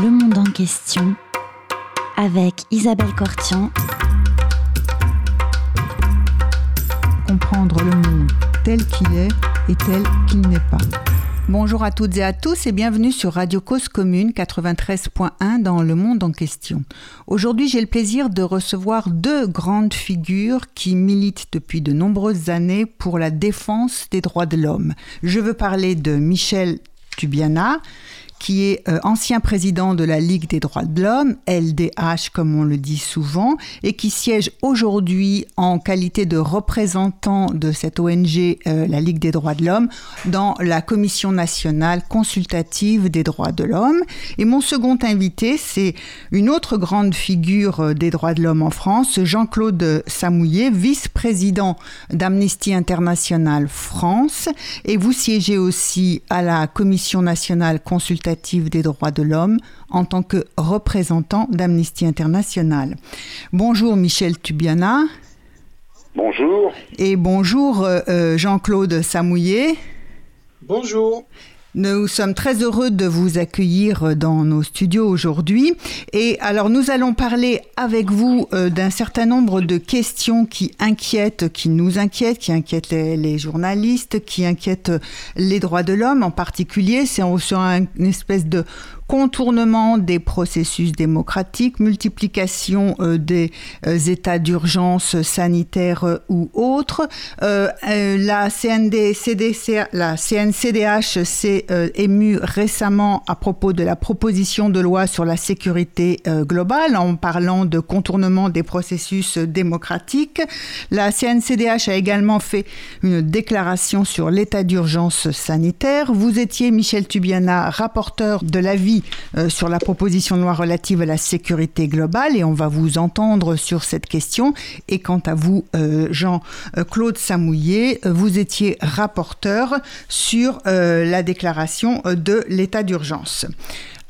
Le monde en question avec Isabelle Cortian. Comprendre le monde tel qu'il est et tel qu'il n'est pas. Bonjour à toutes et à tous et bienvenue sur Radio Cause Commune 93.1 dans le monde en question. Aujourd'hui, j'ai le plaisir de recevoir deux grandes figures qui militent depuis de nombreuses années pour la défense des droits de l'homme. Je veux parler de Michel Tubiana, qui est euh, ancien président de la Ligue des droits de l'homme, LDH comme on le dit souvent, et qui siège aujourd'hui en qualité de représentant de cette ONG, euh, la Ligue des droits de l'homme, dans la Commission nationale consultative des droits de l'homme. Et mon second invité, c'est une autre grande figure euh, des droits de l'homme en France, Jean-Claude Samouillet, vice-président d'Amnesty International France, et vous siégez aussi à la Commission nationale consultative des droits de l'homme en tant que représentant d'Amnesty International. Bonjour Michel Tubiana. Bonjour. Et bonjour euh, euh, Jean-Claude Samouillet. Bonjour. Nous sommes très heureux de vous accueillir dans nos studios aujourd'hui. Et alors, nous allons parler avec vous euh, d'un certain nombre de questions qui inquiètent, qui nous inquiètent, qui inquiètent les, journalistes, qui inquiètent les droits de l'homme en particulier. C'est sur une espèce de contournement des processus démocratiques, multiplication euh, des euh, états d'urgence sanitaire euh, ou autres. la, la CNCDH s'est émue récemment à propos de la proposition de loi sur la sécurité globale en parlant de contournement des processus démocratiques. La CNCDH a également fait une déclaration sur l'état d'urgence sanitaire. Vous étiez, Michel Tubiana, rapporteur de l'avis euh, sur la proposition de loi relative à la sécurité globale et on va vous entendre sur cette question. Et quant à vous, euh, Jean-Claude Samouillet, vous étiez rapporteur sur euh, la déclaration de l'état d'urgence.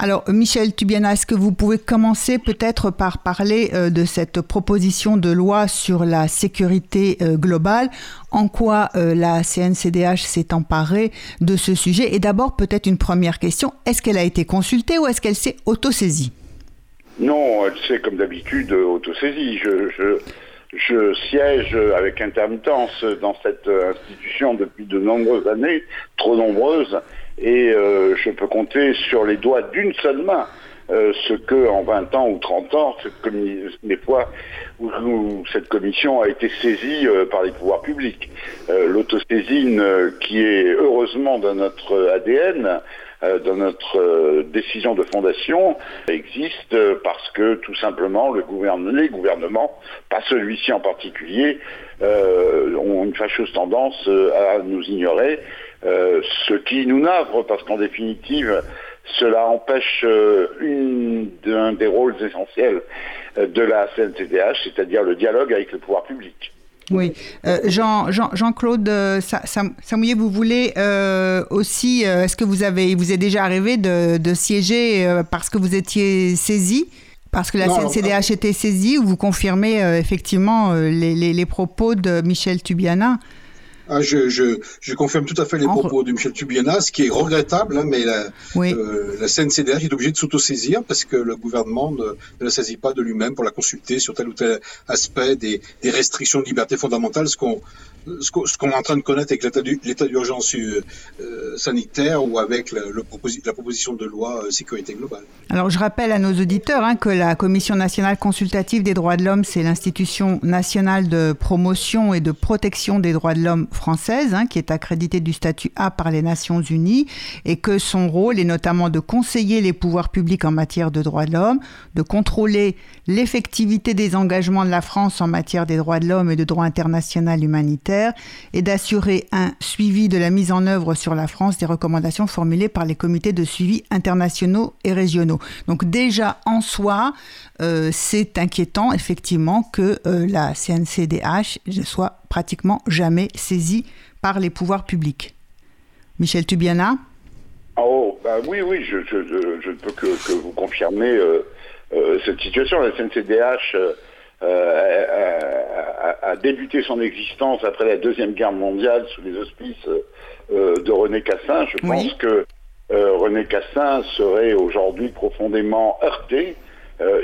Alors, Michel Tubiana, est-ce que vous pouvez commencer peut-être par parler euh, de cette proposition de loi sur la sécurité euh, globale? En quoi euh, la CNCDH s'est emparée de ce sujet? Et d'abord, peut-être une première question. Est-ce qu'elle a été consultée ou est-ce qu'elle s'est autosaisie? Non, elle s'est comme d'habitude autosaisie. Je, je siège avec intermittence dans cette institution depuis de nombreuses années, trop nombreuses, et euh, je peux compter sur les doigts d'une seule main euh, ce que en 20 ans ou 30 ans, les fois où, cette commission a été saisie euh, par les pouvoirs publics. L'autosaisine qui est heureusement dans notre ADN, dans notre décision de fondation, existe parce que tout simplement le les gouvernements, pas celui-ci en particulier, ont une fâcheuse tendance à nous ignorer euh, ce qui nous navre, parce qu'en définitive, cela empêche euh, une, un des rôles essentiels euh, de la CNCDH, c'est-à-dire le dialogue avec le pouvoir public. Oui, Jean, Jean, claude Samouillet, vous voulez aussi, est-ce que vous avez, vous est déjà arrivé de, siéger parce que vous étiez saisi, parce que la CNCDH était saisie, ou vous confirmez effectivement les, les, propos de Michel Tubiana? Ah, je, je, je, confirme tout à fait les propos de Michel Tubiana, ce qui est regrettable, hein, mais la, euh, la CNCDH est obligée de s'autosaisir parce que le gouvernement ne, ne la saisit pas de lui-même pour la consulter sur tel ou tel aspect des, des restrictions de liberté fondamentale, ce qu'on ce qu'on est en train de connaître avec l'état d'urgence euh, euh, sanitaire ou avec la, le la proposition de loi euh, sécurité globale. Alors je rappelle à nos auditeurs hein, que la Commission nationale consultative des droits de l'homme, c'est l'institution nationale de promotion et de protection des droits de l'homme française, hein, qui est accréditée du statut A par les Nations Unies, et que son rôle est notamment de conseiller les pouvoirs publics en matière de droits de l'homme, de contrôler l'effectivité des engagements de la France en matière des droits de l'homme et de droit international humanitaire et d'assurer un suivi de la mise en œuvre sur la France des recommandations formulées par les comités de suivi internationaux et régionaux. Donc déjà en soi, euh, c'est inquiétant effectivement que euh, la CNCDH ne soit pratiquement jamais saisie par les pouvoirs publics. Michel Tubiana? Oh, bah oui, oui, je, ne peux que, vous confirmer euh, cette situation. La CNCDH euh, a, débuté son existence après la Deuxième Guerre mondiale sous les auspices euh, de René Cassin. Je pense que René Cassin serait aujourd'hui profondément heurté,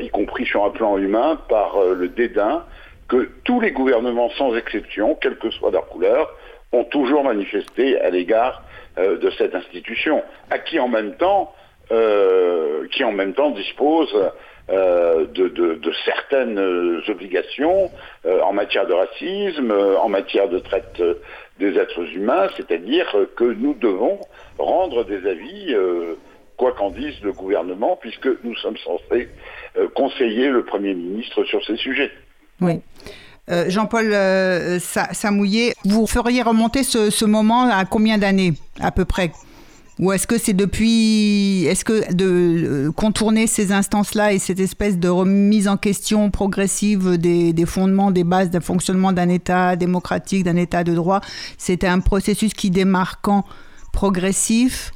y compris sur un plan humain, par le dédain que tous les gouvernements, sans exception, quelle que soit leur couleur, ont toujours manifesté à l'égard de cette institution, à qui en même temps, qui en même temps dispose euh, de, certaines obligations euh, en matière de racisme, euh, en matière de traite des êtres humains, c'est-à-dire que nous devons rendre des avis, quoi qu'en dise le gouvernement, puisque nous sommes censés conseiller le Premier ministre sur ces sujets. Oui. Jean-Paul Samouillet, vous feriez remonter ce moment à combien d'années à peu près? Ou est-ce que c'est depuis, est-ce que de euh, contourner ces instances-là et cette espèce de remise en question progressive des, fondements, des bases d'un fonctionnement d'un État démocratique, d'un État de droit, c'était un processus qui démarquant progressif?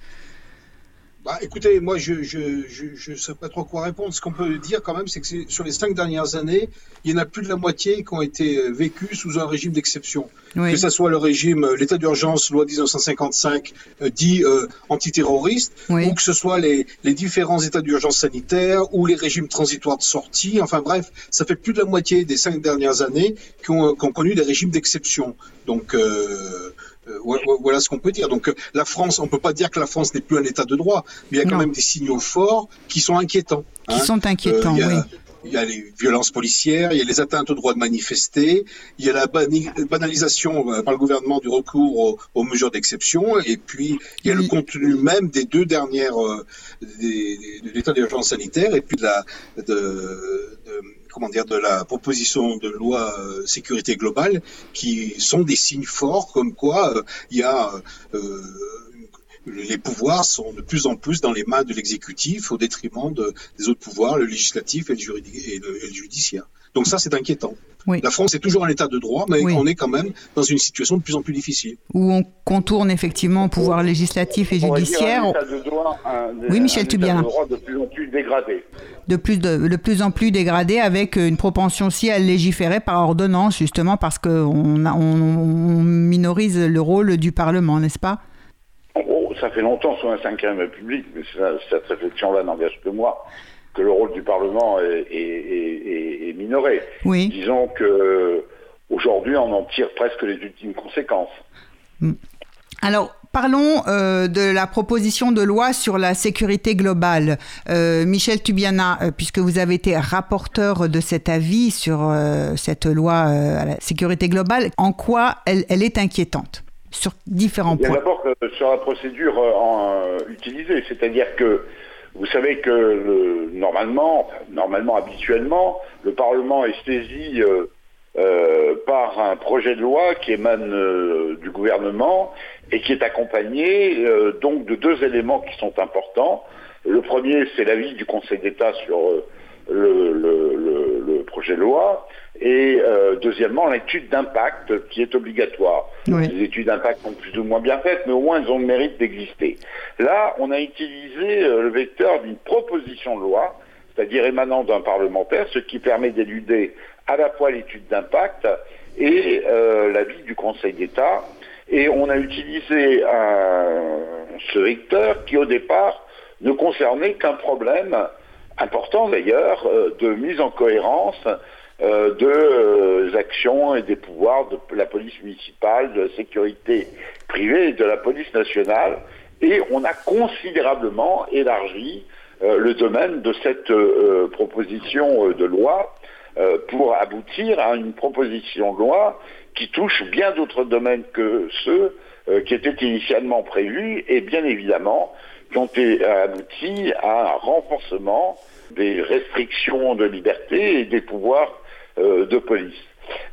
Bah, écoutez, moi, je ne je, je, je sais pas trop quoi répondre. Ce qu'on peut dire quand même, c'est que sur les cinq dernières années, il y en a plus de la moitié qui ont été euh, vécues sous un régime d'exception. Que ce soit le régime, euh, l'état d'urgence, loi 1955, euh, dit euh, antiterroriste, ou que ce soit les, les différents états d'urgence sanitaire, ou les régimes transitoires de sortie. Enfin bref, ça fait plus de la moitié des cinq dernières années qui ont, qui ont connu des régimes d'exception. Donc... Euh, euh, voilà ce qu'on peut dire. Donc euh, la France, on peut pas dire que la France n'est plus un État de droit, mais il y a quand même des signaux forts qui sont inquiétants. Qui hein. sont inquiétants, euh, oui. Il y a les violences policières, il y a les atteintes au droit de manifester, il y a la banalisation par le gouvernement du recours aux, mesures d'exception, et puis il y a le contenu même des deux dernières de l'état d'urgence sanitaire et puis de la de, comment dire, de la proposition de loi euh, sécurité globale, qui sont des signes forts, comme quoi euh, il y a euh, les pouvoirs sont de plus en plus dans les mains de l'exécutif au détriment des autres pouvoirs, le législatif et le, et le judiciaire. Donc ça, c'est inquiétant. La France est toujours un état de droit, mais on est quand même dans une situation de plus en plus difficile. Où on contourne effectivement pouvoir législatif et judiciaire. oui, Michel Tubiana. De plus en plus dégradé. De plus, de, plus en plus dégradé, avec une propension aussi à légiférer par ordonnance, justement parce qu'on on, minorise le rôle du Parlement, n'est-ce pas? Oh, ça fait longtemps sous la Ve République, mais cette réflexion-là n'engage que moi que le rôle du Parlement est, minoré. Oui. Disons que aujourd'hui, on en tire presque les ultimes conséquences. Mm. Alors, Parlons euh, de la proposition de loi sur la sécurité globale. Euh, Michel Tubiana, euh, puisque vous avez été rapporteur de cet avis sur cette loi à la sécurité globale, en quoi elle, est inquiétante sur différents points? D'abord, sur la procédure utilisée, c'est-à-dire que vous savez que normalement, normalement, habituellement, le Parlement est saisi euh, euh, par un projet de loi qui émane euh, du gouvernement et qui est accompagné donc de deux éléments qui sont importants. Le premier, c'est l'avis du Conseil d'État sur le, projet de loi, et euh, deuxièmement l'étude d'impact qui est obligatoire. Les études d'impact sont plus ou moins bien faites, mais au moins elles ont le mérite d'exister. Là, on a utilisé euh, le vecteur d'une proposition de loi, c'est-à-dire émanant d'un parlementaire, ce qui permet d'éluder à la fois l'étude d'impact et euh, l'avis du Conseil d'État. Et on a utilisé ce vecteur qui au départ ne concernait qu'un problème important d'ailleurs euh, de mise en cohérence euh, de euh, actions et des pouvoirs de la police municipale, de la sécurité privée et de la police nationale. Et on a considérablement élargi le domaine de cette proposition de loi pour aboutir à une proposition de loi qui touche bien d'autres domaines que ceux qui étaient initialement prévus et bien évidemment qui ont abouti à un renforcement des restrictions de liberté et des pouvoirs euh, de police.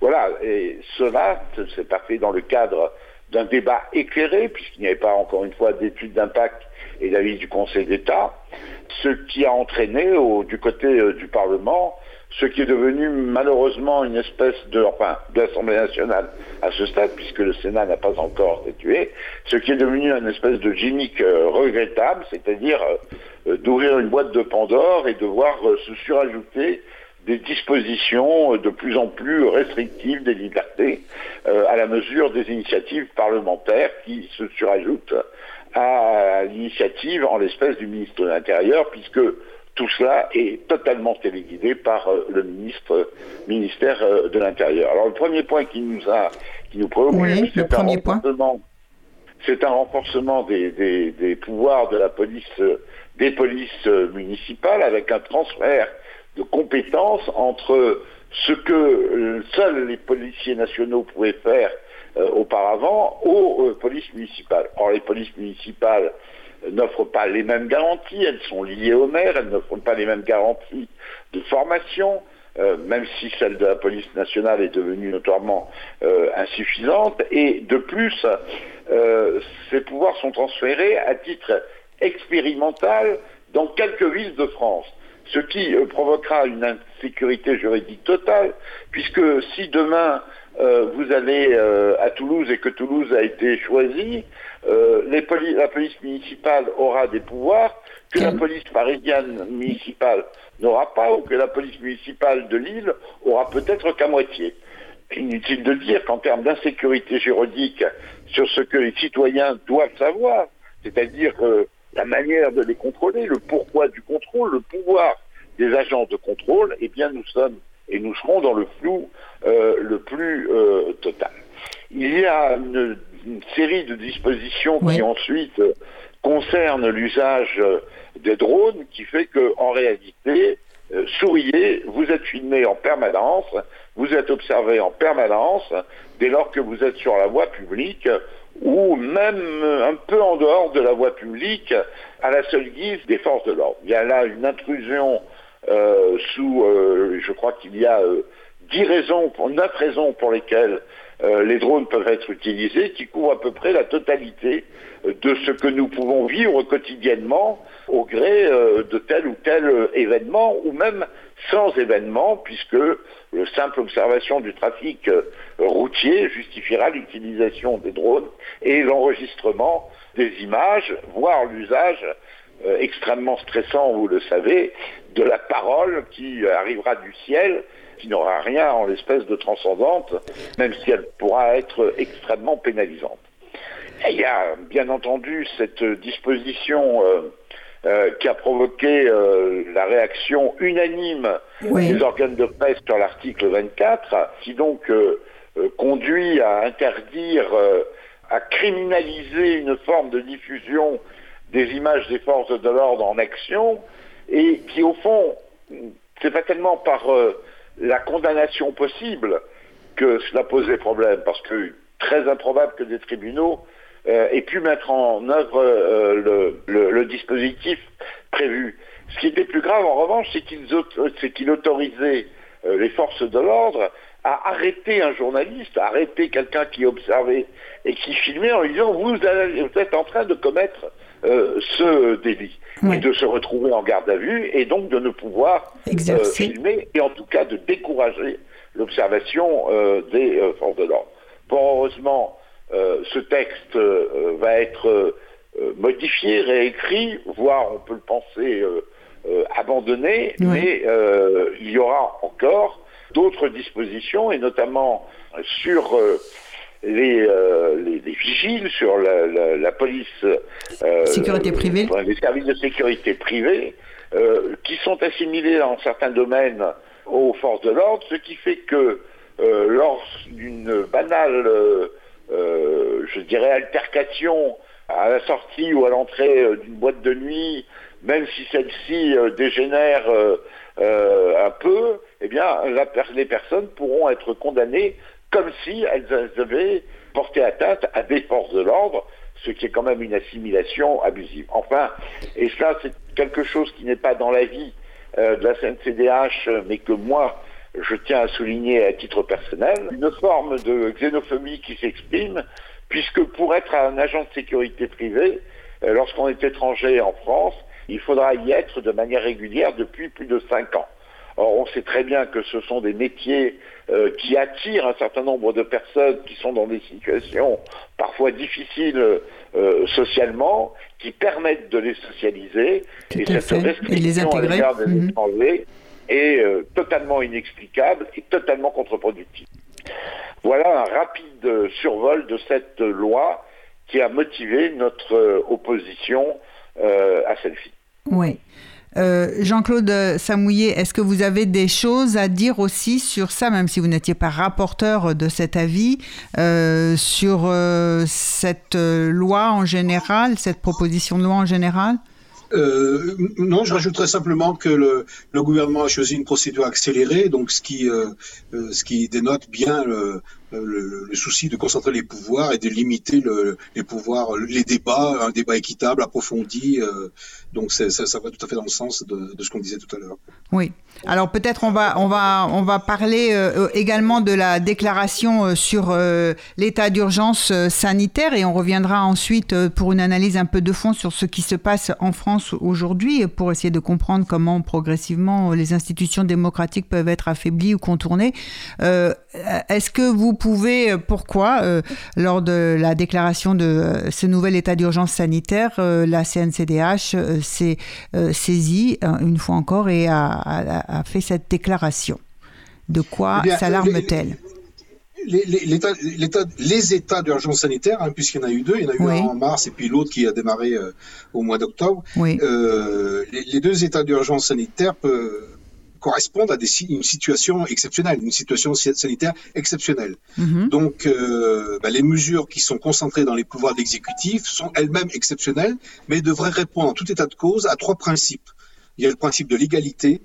Voilà, et cela ne s'est pas fait dans le cadre d'un débat éclairé, puisqu'il n'y avait pas encore une fois d'études d'impact et d'avis du Conseil d'État, ce qui a entraîné du côté euh, du Parlement ce qui est devenu malheureusement une espèce de, enfin, de l'Assemblée nationale à ce stade, puisque le Sénat n'a pas encore statué, ce qui est devenu une espèce de gimmick euh, regrettable, c'est-à-dire euh, d'ouvrir une boîte de Pandore et de voir euh, se surajouter des dispositions de plus en plus restrictives des libertés à la mesure des initiatives parlementaires qui se surajoutent à l'initiative, en l'espèce du ministre de l'Intérieur, puisque tout cela est totalement téléguidé par euh, le ministre, ministère euh, de l'Intérieur. Alors le premier point qui nous a, qui nous préoccupe, c'est un renforcement, c'est un renforcement des, pouvoirs de la police, des polices municipales, avec un transfert de compétences entre ce que euh, seuls les policiers nationaux pouvaient faire auparavant aux polices municipales. Or, les polices municipales n'offrent pas les mêmes garanties, elles sont liées au maire, elles n'offrent pas les mêmes garanties de formation, euh, même si celle de la police nationale est devenue notoirement euh, insuffisante. Et de plus, euh, ces pouvoirs sont transférés à titre expérimental dans quelques villes de France ce qui provoquera une insécurité juridique totale, puisque si demain vous allez à Toulouse et que Toulouse a été choisie, euh, la police municipale aura des pouvoirs que la police parisienne municipale n'aura pas ou que la police municipale de Lille aura peut-être qu'à moitié. Inutile de dire qu'en termes d'insécurité juridique sur ce que les citoyens doivent savoir, c'est-à-dire euh, la manière de les contrôler, le pourquoi du contrôle, le pouvoir des agents de contrôle, eh bien nous sommes et nous serons dans le flou euh, le plus total. Il y a une une série de dispositions qui ensuite euh, concernent l'usage euh, des drones, qui fait que en réalité, euh, souriez, vous êtes filmé en permanence, vous êtes observé en permanence, dès lors que vous êtes sur la voie publique ou même un peu en dehors de la voie publique, à la seule guise des forces de l'ordre. Il y a là une intrusion sous, je crois qu'il y a dix raisons, neuf raisons pour lesquelles euh, les drones peuvent être utilisés, qui couvrent à peu près la totalité euh, de ce que nous pouvons vivre quotidiennement au gré euh, de tel ou tel événement, ou même sans événement, puisque la simple observation du trafic routier justifiera l'utilisation des drones et l'enregistrement des images, voire l'usage extrêmement stressant, vous le savez, de la parole qui arrivera du ciel qui n'aura rien en l'espèce de transcendante, même si elle pourra être extrêmement pénalisante. il y a bien entendu cette disposition euh, euh, qui a provoqué euh, la réaction unanime des organes de presse sur l'article 24, qui donc conduit à interdire, à criminaliser une forme de diffusion des images des forces de l'ordre en action, et qui au fond, c'est pas tellement par la condamnation possible que cela posait problème, parce que très improbable que des tribunaux euh, aient pu mettre en œuvre euh, le, dispositif prévu. Ce qui était plus grave, en revanche, c'est qu'il autorisait euh, les forces de l'ordre à arrêter un journaliste, à arrêter quelqu'un qui observait et qui filmait en lui disant vous, êtes en train de commettre ce délit et de se retrouver en garde à vue et donc de ne pouvoir euh, filmer et en tout cas de décourager l'observation euh, des forces de l'ordre. heureusement, ce texte va être modifié, réécrit, voire on peut le penser abandonné, mais il y aura encore d'autres dispositions et notamment sur euh, les, les, vigiles, sur la, la, police, euh, sécurité privée, les services de sécurité privée, euh, qui sont assimilés dans certains domaines aux forces de l'ordre, ce qui fait que lors d'une banale, je dirais, altercation à la sortie ou à l'entrée d'une boîte de nuit, même si celle-ci dégénère un peu, eh bien, les personnes pourront être condamnées comme si elles avaient porté atteinte à des forces de l'ordre, ce qui est quand même une assimilation abusive. Enfin, et ça c'est quelque chose qui n'est pas dans la vie euh, de la CNCDH, mais que moi je tiens à souligner à titre personnel, une forme de xénophobie qui s'exprime, puisque pour être un agent de sécurité privée, euh, lorsqu'on est étranger en France, il faudra y être de manière régulière depuis plus de cinq ans. Or, on sait très bien que ce sont des métiers euh, qui attirent un certain nombre de personnes qui sont dans des situations parfois difficiles euh, socialement, qui permettent de les socialiser. et cette restriction à l'égard des mhm. étrangers est euh, totalement inexplicable et totalement contre-productive. Voilà un rapide survol de cette loi qui a motivé notre opposition à celle-ci. Oui. Jean-Claude Samouillet, est-ce que vous avez des choses à dire aussi sur ça, même si vous n'étiez pas rapporteur de cet avis, sur cette loi en général, cette proposition de loi en général? Euh, non, je rajouterais simplement que le, le, gouvernement a choisi une procédure accélérée, donc ce qui, euh, euh ce qui dénote bien le, le, le, souci de concentrer les pouvoirs et de limiter le, les pouvoirs, les débats, un débat équitable, approfondi. Euh, donc ça, va tout à fait dans le sens de, ce qu'on disait tout à l'heure. Oui. Alors peut-être on va on va on va parler euh, également de la déclaration euh, sur l'état d'urgence sanitaire et on reviendra ensuite pour une analyse un peu de fond sur ce qui se passe en France aujourd'hui pour essayer de comprendre comment progressivement les institutions démocratiques peuvent être affaiblies ou contournées. Est-ce que vous pouvez, euh, pourquoi, euh, lors de la déclaration de euh, ce nouvel état d'urgence sanitaire, la CNCDH s'est saisie une fois encore et a, fait cette déclaration. De quoi eh s'alarme-t-elle les, les, états d'urgence sanitaire, hein, puisqu'il y en a eu deux, il y en a eu un en mars et puis l'autre qui a démarré au mois d'octobre. les, deux états d'urgence sanitaire peuvent, correspondent à des, une situation exceptionnelle, une situation sanitaire exceptionnelle. Mhm. Donc, euh, bah, les mesures qui sont concentrées dans les pouvoirs de l'exécutif sont elles-mêmes exceptionnelles, mais devraient répondre en tout état de cause à trois principes. Il y a le principe de l'égalité,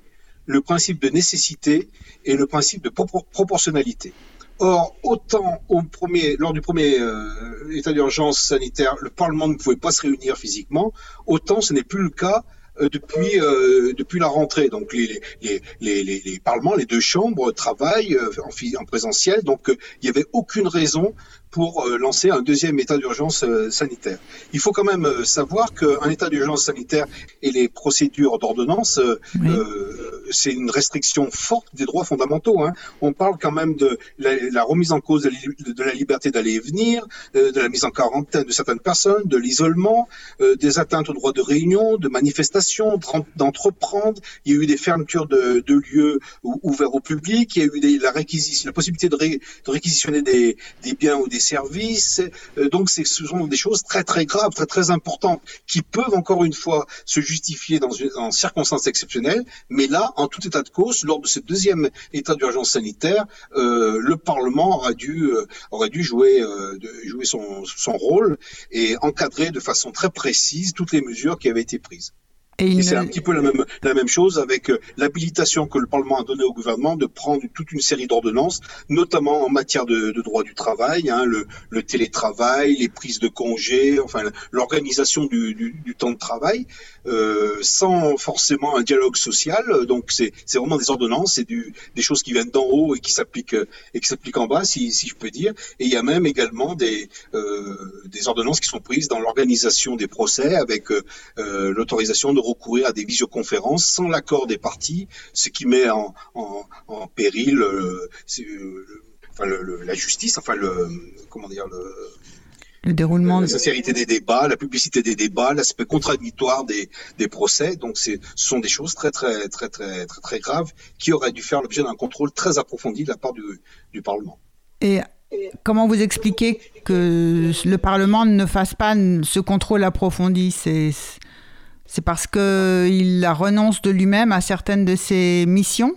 le principe de nécessité et le principe de proportionnalité. Or, autant au premier, lors du premier euh, état d'urgence sanitaire, le Parlement ne pouvait pas se réunir physiquement, autant ce n'est plus le cas depuis euh, depuis la rentrée. Donc les les, les, les, les parlements, les deux chambres travaillent euh, en, en présentiel. Donc il n'y avait aucune raison pour lancer un deuxième état d'urgence sanitaire. Il faut quand même savoir qu'un état d'urgence sanitaire et les procédures d'ordonnance, c'est une restriction forte des droits fondamentaux. Hein. On parle quand même de la, remise en cause de, la liberté d'aller et venir, de la mise en quarantaine de certaines personnes, de l'isolement, des atteintes au droit de réunion, de manifestation d'entreprendre. Il y a eu des fermetures de, lieux ouverts au public. Il y a eu la, réquisition, la possibilité de, réquisitionner des, biens ou des services. Euh, donc, ce sont des choses très très graves, très très importantes, qui peuvent encore une fois se justifier dans une en circonstances exceptionnelles. Mais là, en tout état de cause, lors de ce deuxième état d'urgence sanitaire, euh, le Parlement aurait dû euh, dû jouer son, son rôle et encadrer de façon très précise toutes les mesures qui avaient été prises. Et, c'est un petit peu la même, la même chose avec euh, l'habilitation que le Parlement a donnée au gouvernement de prendre toute une série d'ordonnances, notamment en matière de, de droit du travail, hein, le, le, télétravail, les prises de congés, enfin l'organisation du, du, du, temps de travail, euh, sans forcément un dialogue social. Donc c'est vraiment des ordonnances, c'est des choses qui viennent d'en haut et qui s'appliquent et qui s'appliquent en bas, si, si je peux dire. Et il y a même également des, euh, des ordonnances qui sont prises dans l'organisation des procès avec euh, l'autorisation de recourir à des visioconférences sans l'accord des parties, ce qui met en, en, péril euh, euh, enfin, la justice, enfin le comment dire le déroulement la sincérité des débats, la publicité des débats, l'aspect contradictoire des, des procès. Donc, ce sont des choses très, très, très, très, très, très graves qui auraient dû faire l'objet d'un contrôle très approfondi de la part du, du Parlement. Et comment vous expliquez que le Parlement ne fasse pas ce contrôle approfondi? C'est c'est parce qu'il renonce de lui-même à certaines de ses missions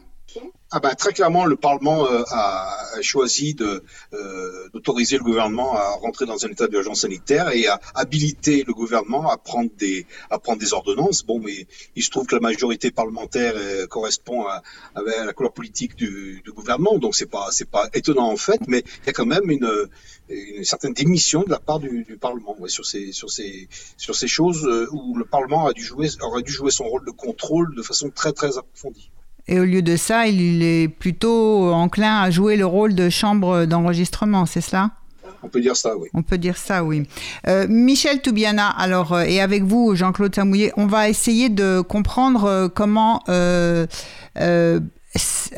ah ben, très clairement, le Parlement euh, a choisi euh, d'autoriser le gouvernement à rentrer dans un état d'urgence sanitaire et à habiliter le gouvernement à prendre des à prendre des ordonnances. Bon, mais il se trouve que la majorité parlementaire euh, correspond à, à, la couleur politique du, du gouvernement, donc c'est pas c'est pas étonnant en fait, mais il y a quand même une, une certaine démission de la part du, du Parlement ouais, sur ces sur ces sur ces choses euh, où le Parlement a dû jouer aurait dû jouer son rôle de contrôle de façon très très approfondie. Et au lieu de ça, il est plutôt enclin à jouer le rôle de chambre d'enregistrement, c'est cela? On peut dire ça, oui. On peut dire ça, oui. Euh, Michel Toubiana, alors, euh, et avec vous, Jean-Claude Samouillet, on va essayer de comprendre euh, comment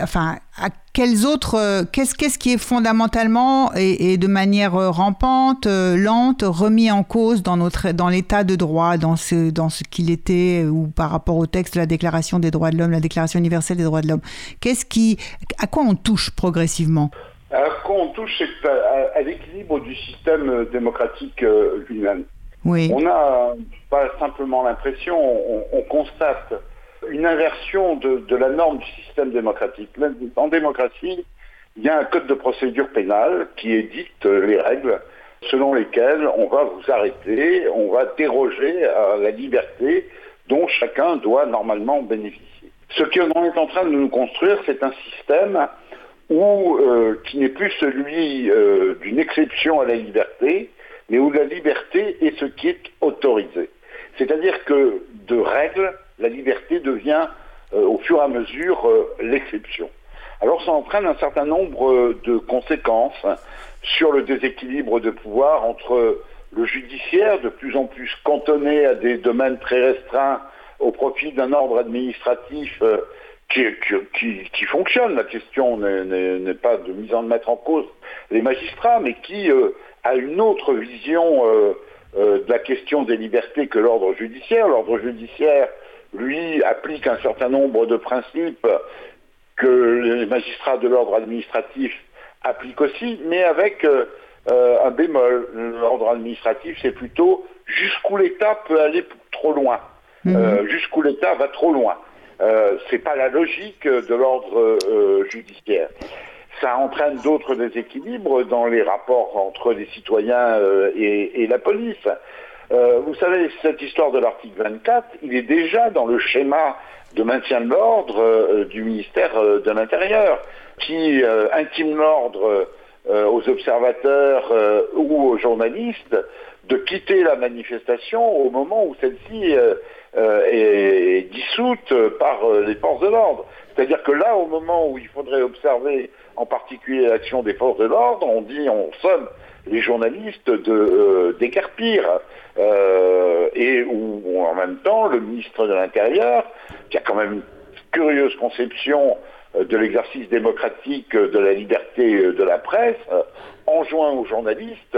enfin, à quels autres, euh, qu'est-ce, qu'est-ce qui est fondamentalement et, de manière euh, rampante, euh, lente, remis en cause dans notre, dans l'état de droit, dans ce, dans ce qu'il était ou par rapport au texte de la Déclaration des droits de l'homme, la Déclaration universelle des droits de l'homme? Qu'est-ce qui, à quoi on touche progressivement? Alors, quand on touche à, l'équilibre du système démocratique lui-même, oui. on n'a pas simplement l'impression, on, constate une inversion de, la norme du système démocratique. En démocratie, il y a un code de procédure pénale qui édicte les règles selon lesquelles on va vous arrêter, on va déroger à la liberté dont chacun doit normalement bénéficier. Ce qu'on est en train de nous construire, c'est un système où, euh, qui n'est plus celui euh, d'une exception à la liberté, mais où la liberté est ce qui est autorisé. C'est-à-dire que de règles, la liberté devient euh, au fur et à mesure l'exception. Alors ça entraîne un certain nombre de conséquences sur le déséquilibre de pouvoir entre le judiciaire, de plus en plus cantonné à des domaines très restreints au profit d'un ordre administratif euh, qui, fonctionne. La question n'est pas de mise en mettre en cause les magistrats, mais qui euh, a une autre vision euh, de la question des libertés que l'ordre judiciaire. L'ordre judiciaire, lui, applique un certain nombre de principes que les magistrats de l'ordre administratif appliquent aussi, mais avec un bémol. L'ordre administratif, c'est plutôt jusqu'où l'État peut aller trop loin. Mhm. Euh, jusqu'où l'État va trop loin. Euh, c'est pas la logique de l'ordre euh, judiciaire. Ça entraîne d'autres déséquilibres dans les rapports entre les citoyens et, la police. Vous savez, cette histoire de l'article 24, il est déjà dans le schéma de maintien de l'ordre du ministère de l'Intérieur, qui intime l'ordre aux observateurs ou aux journalistes de quitter la manifestation au moment où celle-ci euh, est dissoute par euh, les forces de l'ordre. C'est-à-dire que là, au moment où il faudrait observer en particulier l'action des forces de l'ordre, on dit, on somme les journalistes de euh, d'écarpir et où, en même temps le ministre de l'Intérieur, qui a quand même une curieuse conception de l'exercice démocratique de la liberté de la presse, enjoint aux journalistes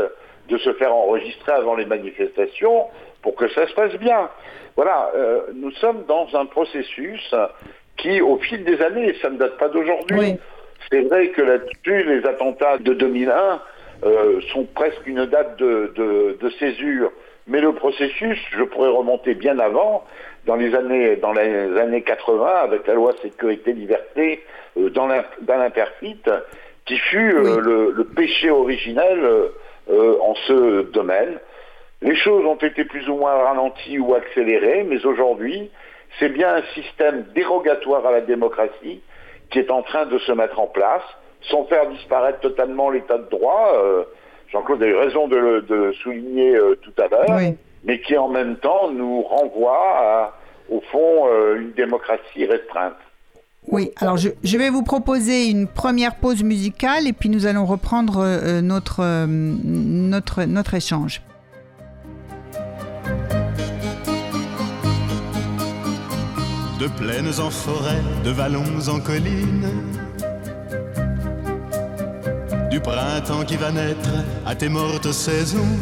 de se faire enregistrer avant les manifestations pour que ça se passe bien. Voilà, euh, nous sommes dans un processus qui, au fil des années, ça ne date pas d'aujourd'hui, c'est vrai que là-dessus, les attentats de 2001 euh, sont presque une date de, césure, mais le processus, je pourrais remonter bien avant, dans les années, dans les années 80, avec la loi sécurité-liberté euh, dans l'imperfite, qui fut le, le, péché originel en ce domaine. Les choses ont été plus ou moins ralenties ou accélérées, mais aujourd'hui, c'est bien un système dérogatoire à la démocratie qui est en train de se mettre en place, sans faire disparaître totalement l'état de droit. Euh, Jean-Claude a eu raison de le souligner euh, tout à l'heure, mais qui en même temps nous renvoie à, au fond, euh, une démocratie restreinte. Oui, alors je, vais vous proposer une première pause musicale et puis nous allons reprendre notre, notre, notre échange. de plaines en forêt, de vallons en collines. Du printemps qui va naître à tes mortes saisons.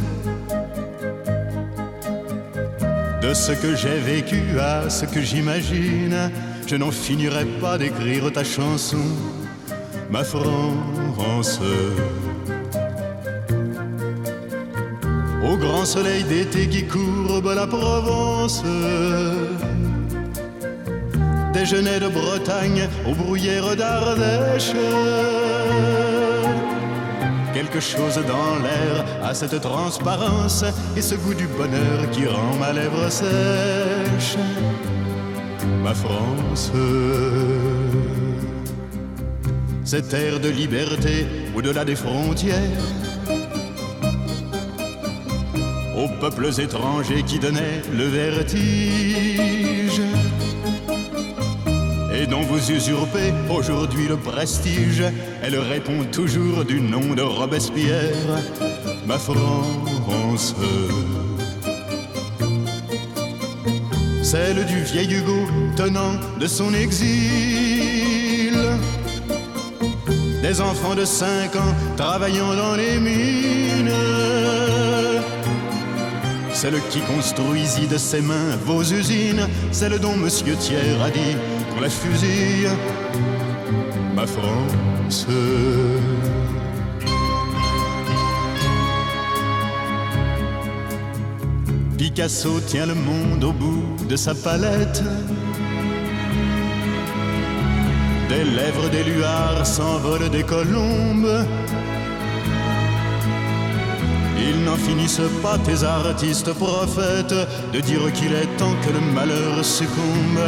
De ce que j'ai vécu à ce que j'imagine, je n'en finirai pas d'écrire ta chanson, ma France. Au grand soleil d'été qui courbe la Provence déjeuner de Bretagne aux bruyères d'Ardèche. Quelque chose dans l'air a cette transparence et ce goût du bonheur qui rend ma lèvre sèche. Ma France, cette air de liberté au-delà des frontières. Aux peuples étrangers qui donnaient le vertige dont vous usurpez aujourd'hui le prestige. Elle répond toujours du nom de Robespierre, ma France. Celle du vieil Hugo tenant de son exil. Des enfants de 5 ans travaillant dans les mines. Celle qui construisit de ses mains vos usines, celle dont Monsieur Thiers a dit la fusille, ma France. Picasso tient le monde au bout de sa palette. Des lèvres des luards s'envolent des colombes. Ils n'en finissent pas, tes artistes prophètes, de dire qu'il est temps que le malheur succombe,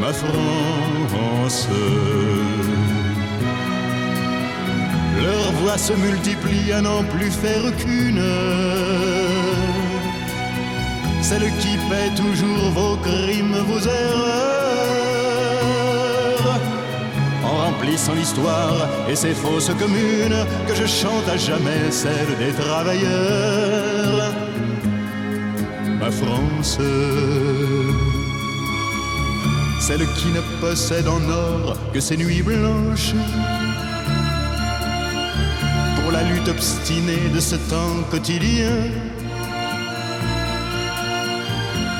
ma France. Leurs voix se multiplient à n'en plus faire qu'une celle qui paie toujours vos crimes, vos erreurs. En remplissant l'histoire et ses fausses communes, que je chante à jamais celle des travailleurs. Ma France, celle qui ne possède en or que ses nuits blanches. Pour la lutte obstinée de ce temps quotidien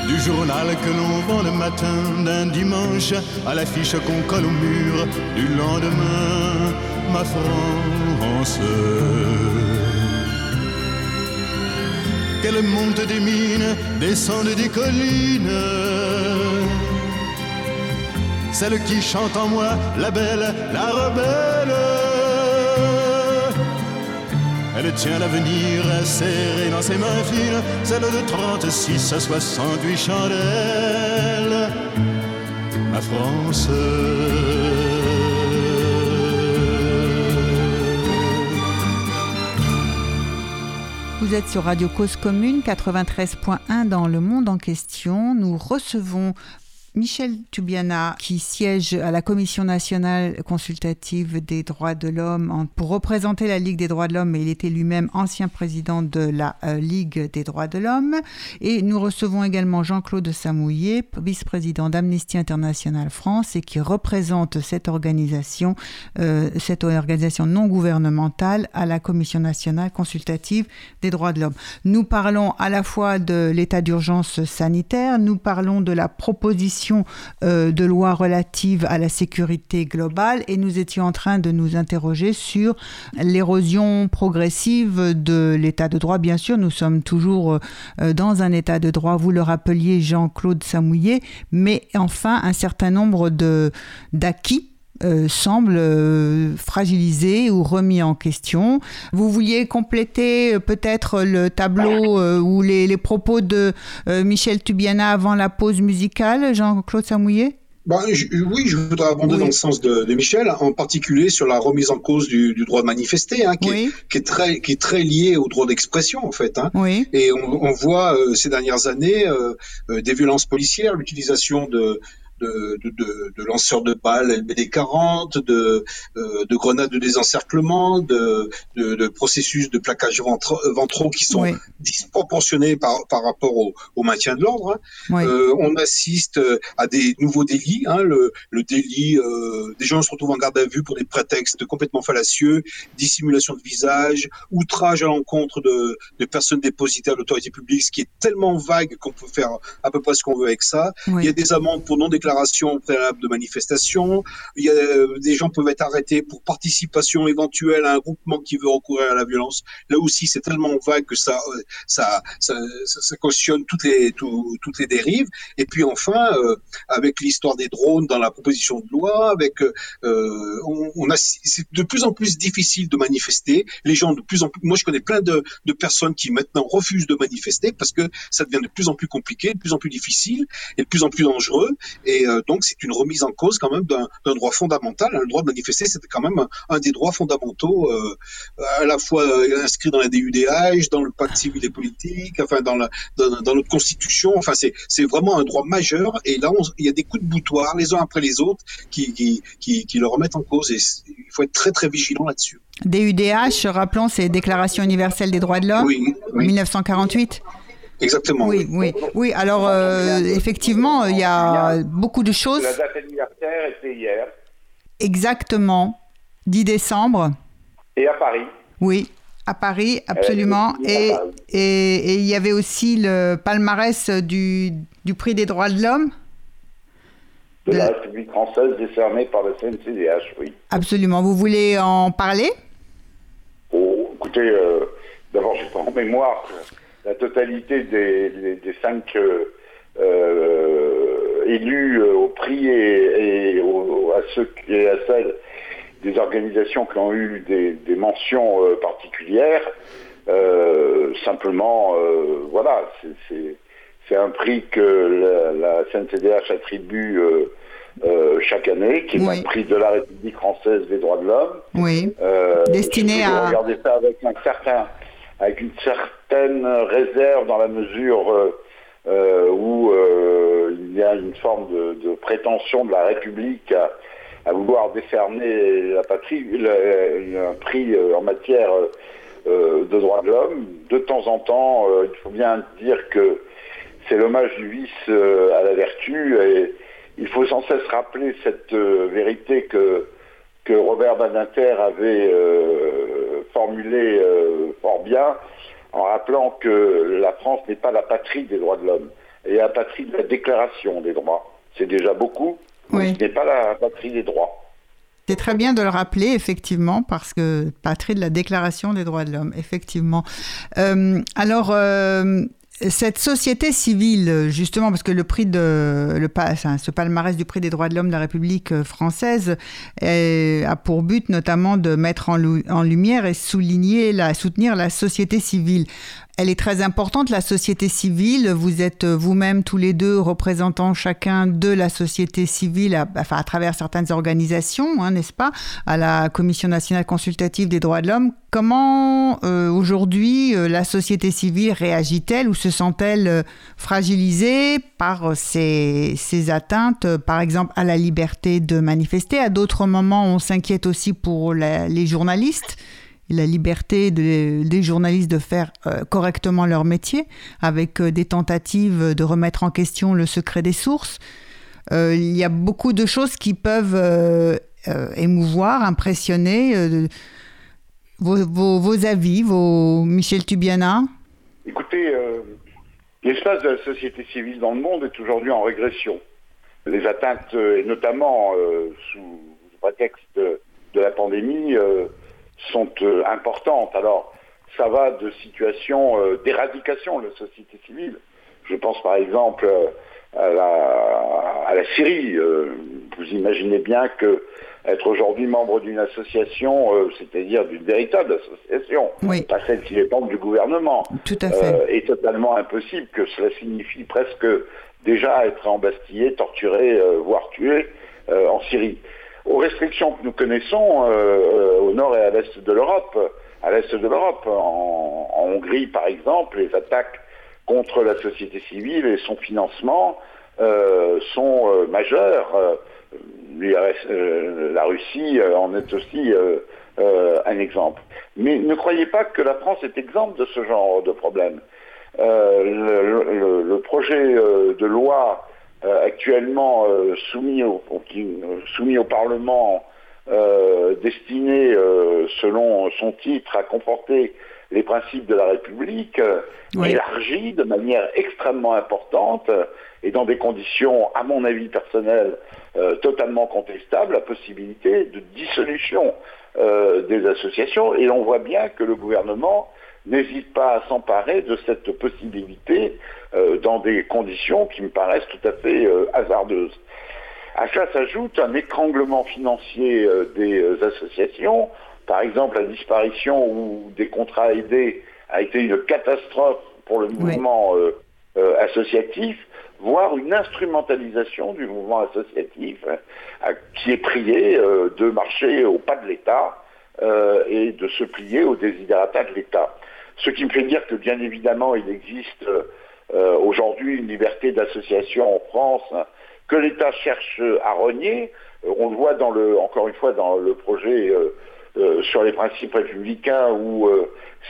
du journal que l'on vend le matin d'un dimanche à l'affiche qu'on colle au mur du lendemain, ma France. Qu'elle monte des mines, descende des collines. Celle qui chante en moi, la belle, la rebelle. Elle tient l'avenir serré dans ses mains fines, celle de 36 à 68 chandelles. Ma France. Vous êtes sur Radio Cause Commune 93.1 dans le monde en question. Nous recevons Michel Tubiana, qui siège à la Commission nationale consultative des droits de l'homme pour représenter la Ligue des droits de l'homme, mais il était lui-même ancien président de la euh, Ligue des droits de l'homme. Et nous recevons également Jean-Claude Samouillet, vice-président d'Amnesty International France et qui représente cette organisation, euh, cette organisation non gouvernementale à la Commission nationale consultative des droits de l'homme. Nous parlons à la fois de l'état d'urgence sanitaire, nous parlons de la proposition euh, de loi relative à la sécurité globale et nous étions en train de nous interroger sur l'érosion progressive de l'état de droit. Bien sûr, nous sommes toujours euh, dans un état de droit, vous le rappeliez Jean-Claude Samouillet, mais enfin un certain nombre d'acquis euh, semble fragilisé ou remis en question. Vous vouliez compléter peut-être le tableau ou les, les, propos de Michel Tubiana avant la pause musicale, Jean-Claude Samouillet? Bah, oui, je voudrais abonder dans le sens de, de, Michel, en particulier sur la remise en cause du, du droit de manifester, hein, qui, est, qui, est, très, qui est très lié au droit d'expression en fait. Hein. Oui. Et on, on voit euh, ces dernières années euh, des violences policières, l'utilisation de de, de, de, lanceurs de balles LBD 40, de, euh, de grenades de désencerclement, de, de, processus de plaquage ventraux qui sont disproportionnés par, par rapport au, au maintien de l'ordre. Hein. Euh, on assiste à des nouveaux délits. Hein, le, le délit, euh, des gens se retrouvent en garde à vue pour des prétextes complètement fallacieux, dissimulation de visage, outrage à l'encontre de, de personnes dépositaires de l'autorité publique, ce qui est tellement vague qu'on peut faire à peu près ce qu'on veut avec ça. Il y a des amendes pour non déclaration déclaration préalable de manifestation. Il y a, euh, des gens peuvent être arrêtés pour participation éventuelle à un groupement qui veut recourir à la violence. Là aussi, c'est tellement vague que ça, euh, ça, cautionne toutes les, toutes les dérives. Et puis enfin, euh, avec l'histoire des drones dans la proposition de loi, avec, on, a, c'est de plus en plus difficile de manifester. Les gens de plus en plus, moi je connais plein de, de personnes qui maintenant refusent de manifester parce que ça devient de plus en plus compliqué, de plus en plus difficile et de plus en plus dangereux. Et euh, donc, c'est une remise en cause quand même d'un droit fondamental. Le droit de manifester, c'était quand même un, des droits fondamentaux, euh, à la fois euh, inscrit dans la DUDH, dans le pacte civil et politique, enfin dans, la, dans, notre constitution. Enfin, c'est vraiment un droit majeur. Et là, il y a des coups de boutoir, les uns après les autres, qui, qui, qui, qui le remettent en cause. Et il faut être très, très vigilant là-dessus. DUDH, rappelons, c'est Déclaration universelle des droits de l'homme, oui, 1948. Exactement. Oui, oui, oui. Alors, euh, effectivement, il y a beaucoup de choses. La date anniversaire était hier. Exactement. 10 décembre. Et à Paris. Oui, à Paris, absolument. Et, et, il y avait aussi le palmarès du, du prix des droits de l'homme. de la République française décerné par la CNCDH, oui. Absolument. Vous voulez en parler? Oh, Écoutez, euh, d'abord, j'ai pas en mémoire la totalité des, cinq euh, euh, élus au prix et, à ceux et à celles des organisations qui ont eu des, mentions particulières. simplement, voilà, c'est un prix que la, la CNCDH attribue euh, chaque année, qui est un prix de la République française des droits de l'homme. Oui. Euh, Destiné à. Regarder ça avec un certain, avec une certaine réserve dans la mesure euh, où il y a une forme de, prétention de la République à, vouloir décerner la patrie, un prix en matière de droits de l'homme. De temps en temps, il faut bien dire que c'est l'hommage du vice à la vertu et il faut sans cesse rappeler cette euh, vérité que, que Robert Badinter avait euh, formulée euh, fort bien en rappelant que la France n'est pas la patrie des droits de l'homme, est la patrie de la déclaration des droits. C'est déjà beaucoup, mais ce n'est pas la patrie des droits. C'est très bien de le rappeler, effectivement, parce que patrie de la Déclaration des droits de l'homme, effectivement. alors, cette société civile, justement, parce que le prix de le, ce palmarès du prix des droits de l'homme de la République euh, française a pour but notamment de mettre en, en lumière et souligner la, soutenir la société civile. Elle est très importante, la société civile. Vous êtes euh, vous-même tous les deux représentants chacun de la société civile, à, enfin à travers certaines organisations, hein, n'est-ce pas, à la Commission nationale consultative des droits de l'homme. Comment euh, aujourd'hui euh, la société civile réagit-elle ou se sent-elle fragilisée par ces, atteintes, par exemple à la liberté de manifester? À d'autres moments, on s'inquiète aussi pour les journalistes la liberté des journalistes de faire euh, correctement leur métier, avec euh, des tentatives de remettre en question le secret des sources. Euh, il y a beaucoup de choses qui peuvent émouvoir, impressionner. Vos, avis, vos Michel Tubiana? Écoutez, l'espace de la société civile dans le monde est aujourd'hui en régression. Les atteintes, et notamment sous prétexte de, de la pandémie, sont euh, importantes. Alors, ça va de situations euh, d'éradication de la société civile. Je pense par exemple euh, à la, à la Syrie. vous imaginez bien que être aujourd'hui membre d'une association, c'est-à-dire d'une véritable association, pas celle qui dépend du gouvernement, Tout à fait. est totalement impossible, que cela signifie presque déjà être embastillé, torturé, voire tué en Syrie aux restrictions que nous connaissons euh, euh, au nord et à l'est de l'Europe. À l'est de l'Europe, en, Hongrie par exemple, les attaques contre la société civile et son financement euh, sont majeures. la Russie en est aussi un exemple. Mais ne croyez pas que la France est exempte de ce genre de problème. le, projet de loi euh, actuellement euh, soumis, au, euh, soumis au Parlement, destiné, selon son titre, à comporter les principes de la République, élargit de manière extrêmement importante et dans des conditions, à mon avis personnel, totalement contestables, la possibilité de dissolution des associations. Et on voit bien que le gouvernement n'hésite pas à s'emparer de cette possibilité euh, dans des conditions qui me paraissent tout à fait euh, hasardeuses. À ça s'ajoute un étranglement financier euh, des associations. Par exemple, la disparition ou des contrats aidés a été une catastrophe pour le mouvement associatif, voire une instrumentalisation du mouvement associatif hein, qui est prié de marcher au pas de l'État et de se plier aux désidératas de l'État. Ce qui me fait dire que bien évidemment il existe euh, aujourd'hui une liberté d'association en France que l'État cherche à renier. Euh, on le voit dans le, encore une fois dans le projet euh, sur les principes républicains où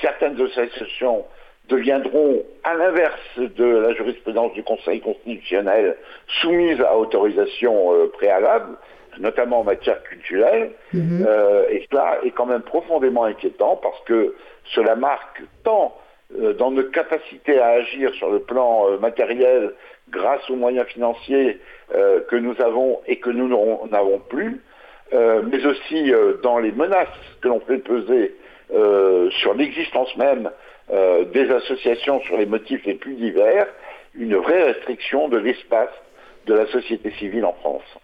certaines associations deviendront, à l'inverse de la jurisprudence du Conseil constitutionnel, soumises à autorisation préalable, notamment en matière culturelle. Mhm. et cela est quand même profondément inquiétant parce que cela marque tant dans notre capacité à agir sur le plan matériel grâce aux moyens financiers que nous avons et que nous n'avons plus, mais aussi dans les menaces que l'on fait peser sur l'existence même des associations sur les motifs les plus divers, une vraie restriction de l'espace de la société civile en France.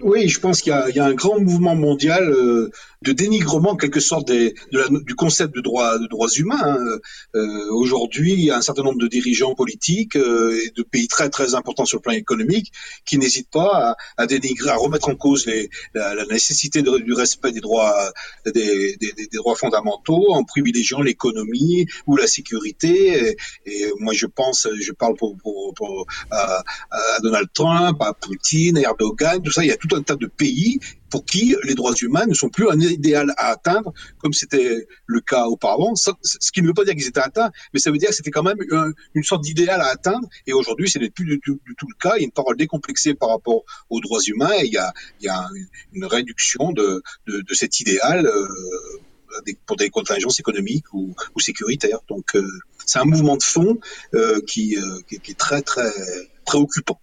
Oui, je pense qu'il y, a un grand mouvement mondial euh, de dénigrement, en quelque sorte, des, du concept de, droit, de droits humains. Hein. Euh, Aujourd'hui, un certain nombre de dirigeants politiques euh, et de pays très très importants sur le plan économique qui n'hésitent pas à, à, dénigrer, à remettre en cause les, la, la, nécessité du respect des droits, des, des, des, droits fondamentaux en privilégiant l'économie ou la sécurité. Et, et, moi, je pense, je parle pour, pour, pour à, à, Donald Trump, à Poutine, à Erdogan, tout ça. Il y a tout un tas de pays pour qui les droits humains ne sont plus un idéal à atteindre, comme c'était le cas auparavant. ce qui ne veut pas dire qu'ils étaient atteints, mais ça veut dire que c'était quand même une sorte d'idéal à atteindre. Et aujourd'hui, ce n'est plus du tout, le cas. Il y a une parole décomplexée par rapport aux droits humains. Et il y a, une réduction de, cet idéal. Euh, pour des contingences économiques ou, sécuritaires. Donc, euh, c'est un mouvement de fond euh, qui, qui, est très, très préoccupant.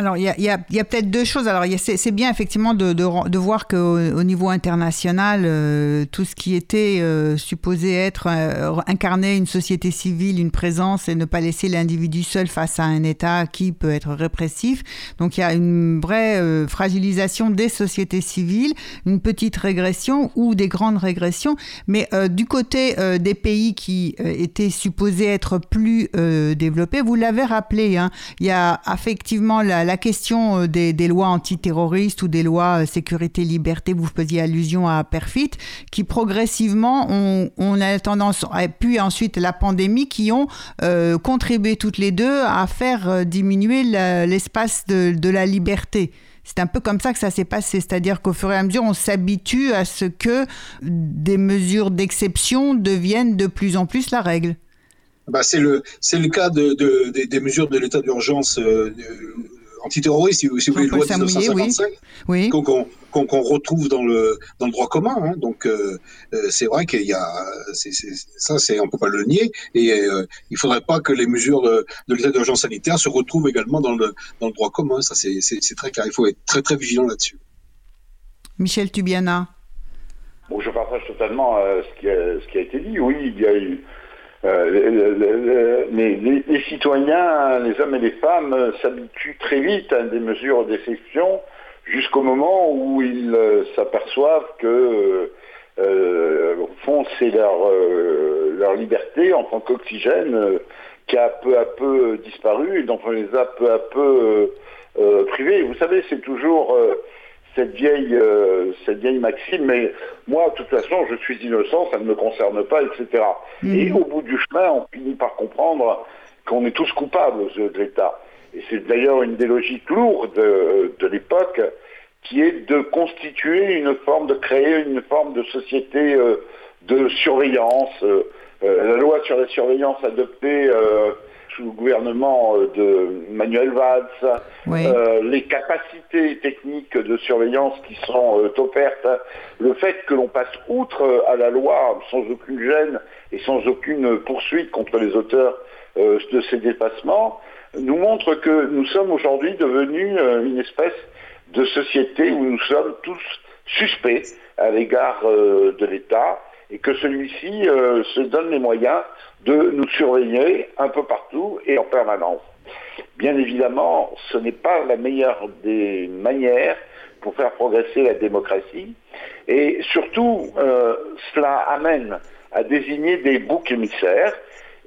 Alors, il y a, peut-être deux choses. Alors, c'est bien effectivement de, voir qu'au au niveau international, euh, tout ce qui était euh, supposé être euh, incarner une société civile, une présence et ne pas laisser l'individu seul face à un État qui peut être répressif. Donc, il y a une vraie fragilisation des sociétés civiles, une petite régression ou des grandes régressions. Mais du côté des pays qui étaient supposés être plus développés, vous l'avez rappelé, hein, il y a effectivement la la question euh, des, lois antiterroristes ou des lois euh, sécurité-liberté, vous faisiez allusion à Perfit, qui progressivement ont, on a tendance, puis ensuite la pandémie, qui ont euh, contribué toutes les deux à faire diminuer l'espace de, la liberté. C'est un peu comme ça que ça s'est passé, c'est-à-dire qu'au fur et à mesure, on s'habitue à ce que des mesures d'exception deviennent de plus en plus la règle. Bah c'est le le cas de, des mesures de l'état d'urgence antiterroriste, si vous, voulez, loi de 1955, oui. qu'on retrouve dans le, dans le droit commun. Hein. Donc, euh, euh, c'est vrai qu'il y a. ça, on ne peut pas le nier. Et euh, il ne faudrait pas que les mesures de, l'état d'urgence sanitaire se retrouvent également dans le, dans le droit commun. Ça, c'est très clair. Il faut être très, très vigilant là-dessus. Michel Tubiana. Bon, je partage totalement ce, qui a, ce qui a été dit. Oui, il y a eu euh, les, citoyens, les hommes et les femmes euh, s'habituent très vite à des mesures d'exception jusqu'au moment où ils euh, s'aperçoivent que au fond c'est leur, leur liberté en tant qu'oxygène qui a peu à peu disparu et dont on les a peu à peu privés. Vous savez, c'est toujours cette vieille, euh, cette vieille maxime, mais moi, de toute façon, je suis innocent, ça ne me concerne pas, etc. Mhm. Et au bout du chemin, on finit par comprendre qu'on est tous coupables de l'État. Et c'est d'ailleurs une des logiques lourdes de, de l'époque, qui est de constituer une forme, de créer une forme de société euh, de surveillance. Euh, la loi sur la surveillance adoptée sous le gouvernement euh, de Manuel Valls, euh, les capacités techniques de surveillance qui sont euh, offertes, le fait que l'on passe outre à la loi sans aucune gêne et sans aucune poursuite contre les auteurs de ces dépassements, nous montre que nous sommes aujourd'hui devenus une espèce de société où nous sommes tous suspects à l'égard de l'État et que celui-ci se donne les moyens de nous surveiller un peu partout et en permanence. Bien évidemment, ce n'est pas la meilleure des manières pour faire progresser la démocratie. Et surtout, euh, cela amène à désigner des boucs émissaires.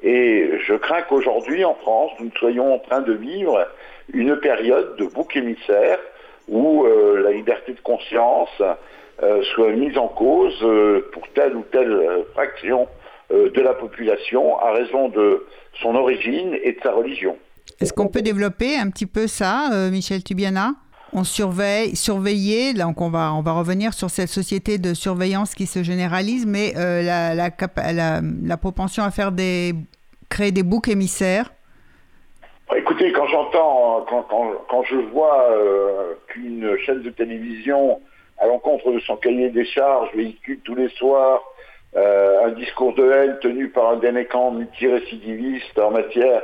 Et je crains qu'aujourd'hui, en France, nous soyons en train de vivre une période de boucs émissaires où euh, la liberté de conscience euh, soit mise en cause pour telle ou telle fraction euh, de la population à raison de son origine et de sa religion. Est-ce qu'on peut développer un petit peu ça, euh, Michel Tubiana? On surveille, surveiller, donc on va, on va revenir sur cette société de surveillance qui se généralise, mais euh, la, la, propension à faire des, créer des boucs émissaires? Écoutez, quand j'entends, quand, quand, je vois qu'une chaîne de télévision, à l'encontre de son cahier des charges, véhicule tous les soirs un discours de haine tenu par un délinquant multirécidiviste en matière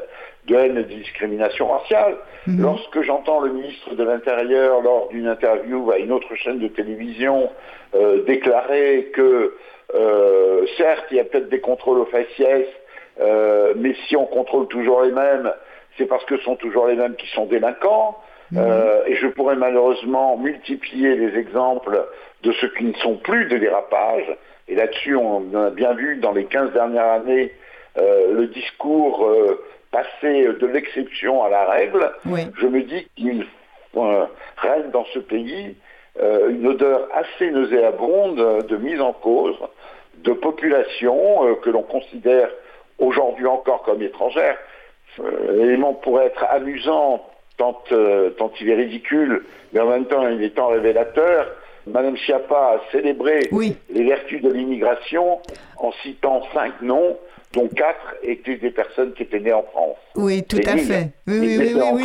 de haine et de discrimination raciale. Mhm. Lorsque j'entends le ministre de l'Intérieur, lors d'une interview à une autre chaîne de télévision, déclarer que, certes, il y a peut-être des contrôles aux faciès, mais si on contrôle toujours les mêmes, c'est parce que ce sont toujours les mêmes qui sont délinquants. Mhm. Euh, et je pourrais malheureusement multiplier les exemples de ceux qui ne sont plus de dérapage. Et là-dessus, on a bien vu dans les 15 dernières années euh, le discours euh, passé de l'exception à la règle. Je me dis qu'il règne dans ce pays une odeur assez nauséabonde de mise en cause de populations que l'on considère aujourd'hui encore comme étrangères. L'élément pourrait être amusant euh, tant, il est ridicule, mais en même temps il est tant révélateur. Madame Schiappa a célébré les vertus de l'immigration en citant cinq noms, dont quatre étaient des personnes qui étaient nées en France. Oui, tout à fait. Oui, oui, oui, oui,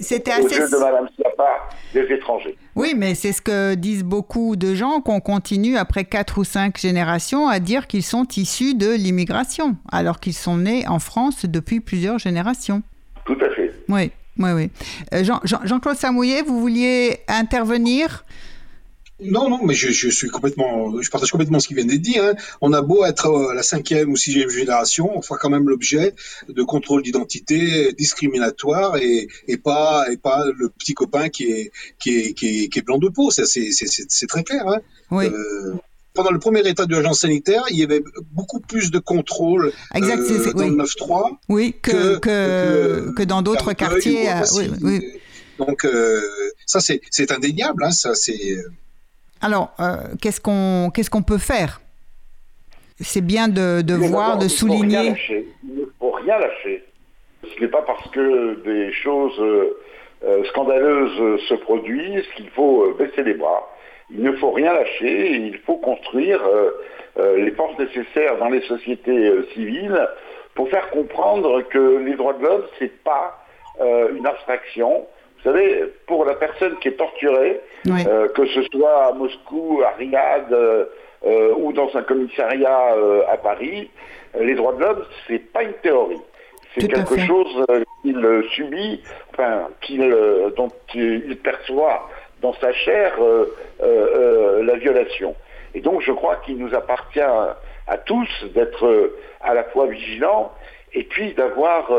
c'était assez. de Madame Schiappa, des étrangers. Oui, mais c'est ce que disent beaucoup de gens qu'on continue après quatre ou cinq générations à dire qu'ils sont issus de l'immigration, alors qu'ils sont nés en France depuis plusieurs générations. Tout à fait. Oui. Oui, oui. Euh, Jean-Claude Samouillet, vous vouliez intervenir? Non, non, mais je, suis complètement, je partage complètement ce qui vient d'être dit. Hein. On a beau être euh, la cinquième ou sixième génération, on fera quand même l'objet de contrôle d'identité discriminatoire et, pas et pas le petit copain qui est qui est, qui est, blanc de peau. C'est très clair. Hein. Oui. Euh, pendant le premier état d'urgence sanitaire, il y avait beaucoup plus de contrôle exact, euh, dans le 9-3 oui, que, que, que, dans d'autres quartiers. Euh, oui, oui. Donc, ça, c'est indéniable. Hein, ça, Alors, qu'est-ce qu'on qu'est-ce qu'on peut faire? C'est bien de, de voir, de souligner. Il ne faut rien lâcher. Ce n'est pas parce que des choses scandaleuses se produisent qu'il faut baisser les bras il ne faut rien lâcher, il faut construire euh, euh, les forces nécessaires dans les sociétés euh, civiles pour faire comprendre que les droits de l'homme, c'est pas une abstraction. Vous savez, pour la personne qui est torturée, que ce soit à Moscou, à Riyad ou dans un commissariat à Paris, les droits de l'homme, c'est pas une théorie. C'est quelque chose qu'il subit, enfin, qu'il, dont il perçoit dans sa chair euh, euh, euh, la violation. Et donc je crois qu'il nous appartient à tous d'être à la fois vigilants et puis d'avoir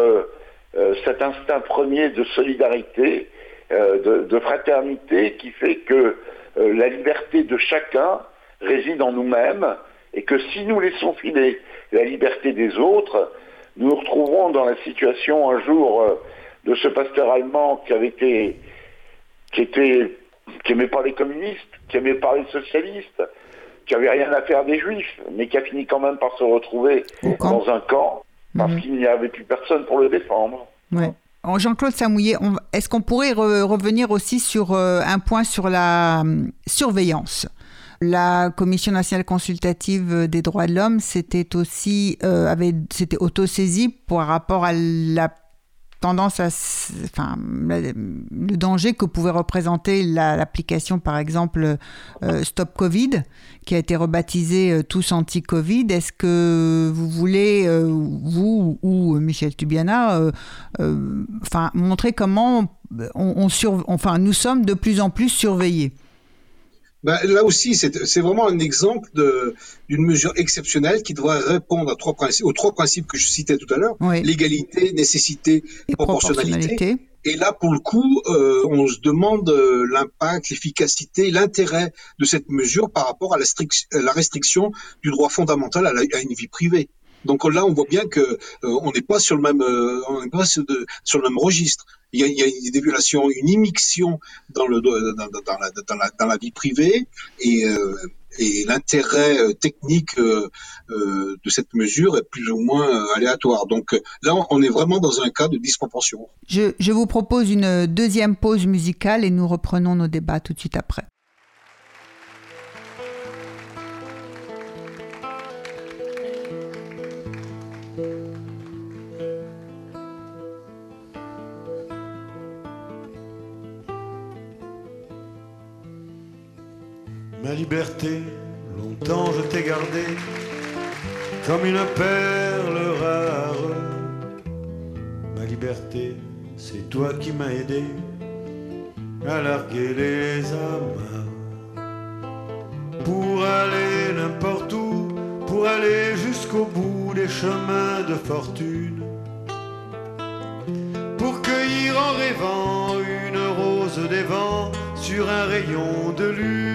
cet instinct premier de solidarité, de, fraternité qui fait que la liberté de chacun réside en nous-mêmes et que si nous laissons filer la liberté des autres, nous nous retrouverons dans la situation un jour de ce pasteur allemand qui avait été, qui était qui n'aimait pas les communistes, qui n'aimait pas les socialistes, qui avait rien à faire des juifs, mais qui a fini quand même par se retrouver dans un camp parce mhm. qu'il n'y avait plus personne pour le défendre. Ouais. Jean-Claude Samouillet, est-ce qu'on pourrait revenir aussi sur euh, un point sur la hum, surveillance? La Commission nationale consultative des droits de l'homme s'était aussi euh, autosaisie par rapport à la tendance à, enfin, le danger que pouvait représenter l'application, par exemple, euh, Stop Covid, qui a été rebaptisée euh, Tous Anti-Covid. Est-ce que vous voulez, euh, vous ou Michel Tubiana, enfin, montrer comment on, enfin, nous sommes de plus en plus surveillés? Ben, là aussi, c'est vraiment un exemple d'une mesure exceptionnelle qui doit répondre à trois principes, aux trois principes que je citais tout à l'heure l'égalité, nécessité, et proportionnalité. Et là, pour le coup, euh, on se demande euh, l'impact, l'efficacité, l'intérêt de cette mesure par rapport à la, la restriction du droit fondamental à, à une vie privée. Donc là, on voit bien que euh, on n'est pas sur le même, euh, on n'est pas sur, le même registre. Il y, a, y des violations, une immixtion dans le la, vie privée et euh, l'intérêt technique euh, de cette mesure est plus ou moins aléatoire. Donc là, on est vraiment dans un cas de disproportion. Je vous propose une deuxième pause musicale et nous reprenons nos débats tout de suite après. Ma liberté, longtemps je t'ai gardé comme une perle rare. Ma liberté, c'est toi qui m'as aidé à larguer les amas. Pour aller n'importe où, pour aller jusqu'au bout des chemins de fortune. Pour cueillir en rêvant une rose des vents sur un rayon de lune.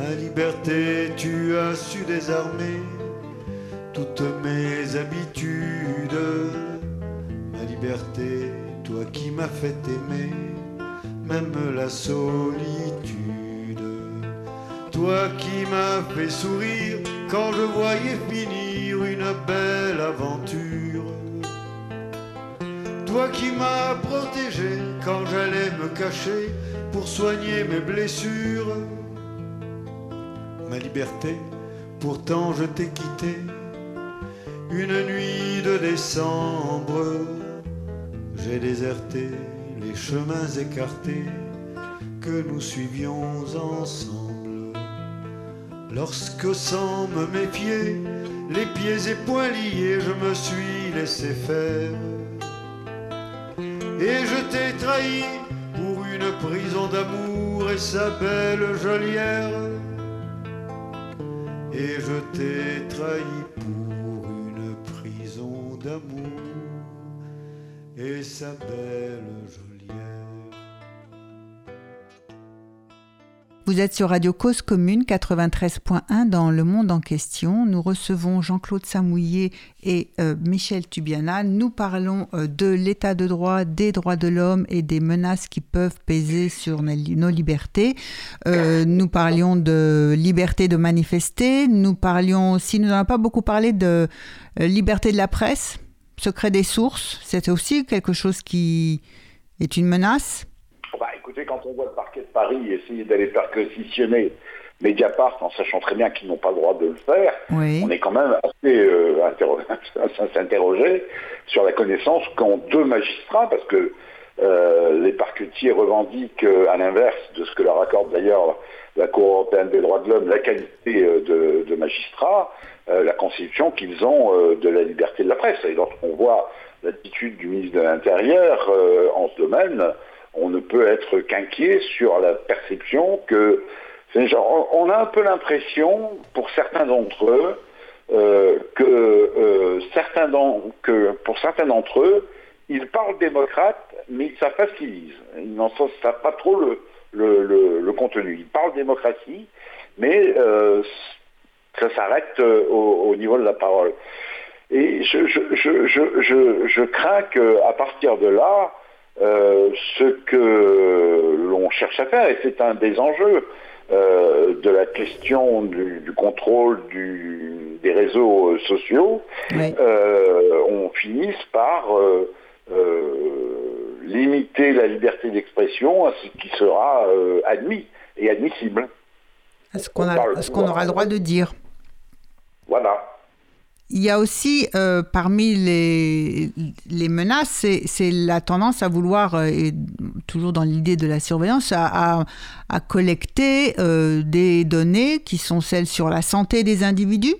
Ma liberté, tu as su désarmer toutes mes habitudes. Ma liberté, toi qui m'as fait aimer, même la solitude. Toi qui m'as fait sourire quand je voyais finir une belle aventure. Toi qui m'as protégé quand j'allais me cacher pour soigner mes blessures ma liberté, pourtant je t'ai quitté une nuit de décembre. J'ai déserté les chemins écartés que nous suivions ensemble. Lorsque sans me méfier, les pieds et poings liés, je me suis laissé faire. Et je t'ai trahi pour une prison d'amour et sa belle jolière et je t'ai trahi pour une prison d'amour et sa belle jolière. Vous êtes sur Radio Cause Commune 93.1 dans Le Monde en question. Nous recevons Jean-Claude Samouillet et euh, Michel Tubiana. Nous parlons euh, de l'état de droit, des droits de l'homme et des menaces qui peuvent peser sur nos libertés. Euh, nous parlions de liberté de manifester. Nous parlions aussi, nous n'avons pas beaucoup parlé de liberté de la presse, secret des sources. C'est aussi quelque chose qui est une menace. Écoutez, quand on voit le parquet de Paris essayer d'aller perquisitionner Mediapart en sachant très bien qu'ils n'ont pas le droit de le faire, on est quand même assez euh, à s'interroger sur la connaissance qu'ont deux magistrats, parce que euh, les parquetiers revendiquent, euh, à l'inverse de ce que leur accorde d'ailleurs la Cour européenne des droits de l'homme, la qualité de, de magistrats, la conception qu'ils ont de la liberté de la presse. Et lorsqu'on voit l'attitude du ministre de l'Intérieur en ce domaine, on ne peut être qu'inquiet sur la perception que genre, on a un peu l'impression, pour certains d'entre eux, euh, que, euh, certains que pour certains d'entre eux, ils parlent démocrate, mais ils savent pas ce qu'ils disent. Ils n'en savent pas trop le, le, contenu. Ils parlent démocratie, mais euh, ça s'arrête au, niveau de la parole. Et je, je, je crains qu'à partir de là, ce que l'on cherche à faire, et c'est un des enjeux, euh, de la question du, contrôle des réseaux euh, sociaux, euh, on finisse par limiter la liberté d'expression à ce qui sera admis et admissible. À ce qu'on aura le droit de dire. Voilà. Il y a aussi, euh, parmi les, menaces, c'est la tendance à vouloir, euh, toujours dans l'idée de la surveillance, à, collecter euh, des données qui sont celles sur la santé des individus,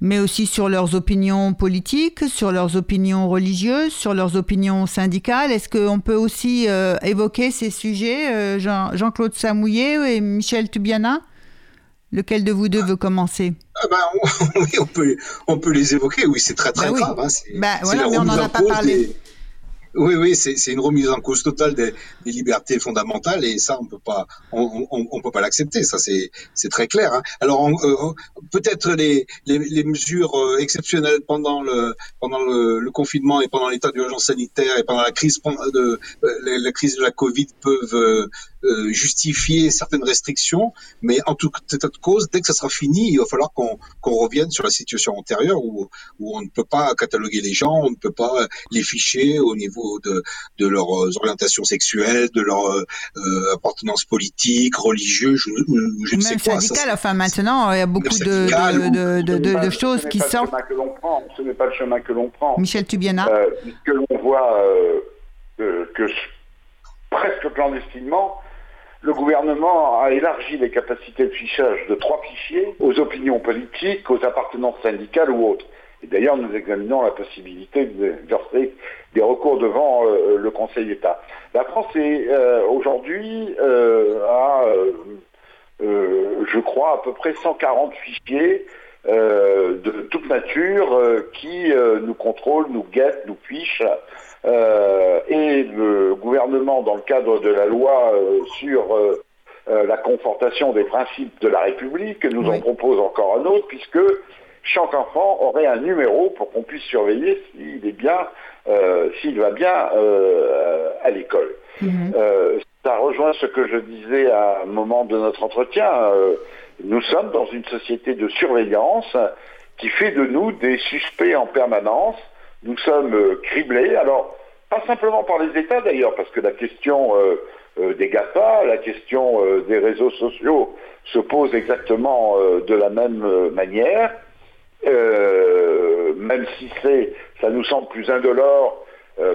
mais aussi sur leurs opinions politiques, sur leurs opinions religieuses, sur leurs opinions syndicales. Est-ce qu'on peut aussi évoquer ces sujets, Jean-Claude Samouillet et Michel Tubiana? Lequel de vous deux veut commencer? Ah ben, Oui, on peut, on peut les évoquer. Oui, c'est très très bah grave. Hein. Bah, voilà, mais on n'en a pas parlé. Oui, oui, c'est une remise en cause totale des, des, libertés fondamentales et ça, on peut pas, on, on, on peut pas l'accepter. Ça, c'est très clair. Hein. Alors, euh, peut-être les, les, les, mesures euh, exceptionnelles pendant le pendant le, le confinement et pendant l'état d'urgence sanitaire et pendant la crise de euh, la, crise de la Covid peuvent euh, justifier certaines restrictions, mais en tout état de cause, dès que ça sera fini, il va falloir qu'on revienne sur la situation antérieure où, où on ne peut pas cataloguer les gens, on ne peut pas les ficher au niveau de, de leurs orientations sexuelles, de leur euh, appartenance politique, religieuse, je, je ne sais quoi. syndical, enfin maintenant, il y a beaucoup de, de, de, de, choses qui sortent. Ce n'est pas le chemin que l'on prend. Michel Tubiana. Euh, que l'on voit euh, que presque clandestinement, le gouvernement a élargi les capacités de fichage de trois fichiers aux opinions politiques, aux appartenances syndicales ou autres. Et d'ailleurs, nous examinons la possibilité de verser des recours devant euh, le Conseil d'État. La France est euh, aujourd'hui euh, à, je crois, à peu près 140 fichiers de toute nature qui nous contrôlent, nous guettent, nous fichent euh, et le gouvernement, dans le cadre de la loi euh, sur euh, la confortation des principes de la République, nous en propose encore un autre, puisque chaque enfant aurait un numéro pour qu'on puisse surveiller s'il est bien, s'il va bien à l'école. Mhm. ça rejoint ce que je disais à un moment de notre entretien. nous sommes dans une société de surveillance qui fait de nous des suspects en permanence nous sommes euh, criblés. Alors, pas simplement par les États d'ailleurs, parce que la question euh, euh, des GAFA, la question des réseaux sociaux se pose exactement de la même manière, même si c'est, ça nous semble plus indolore,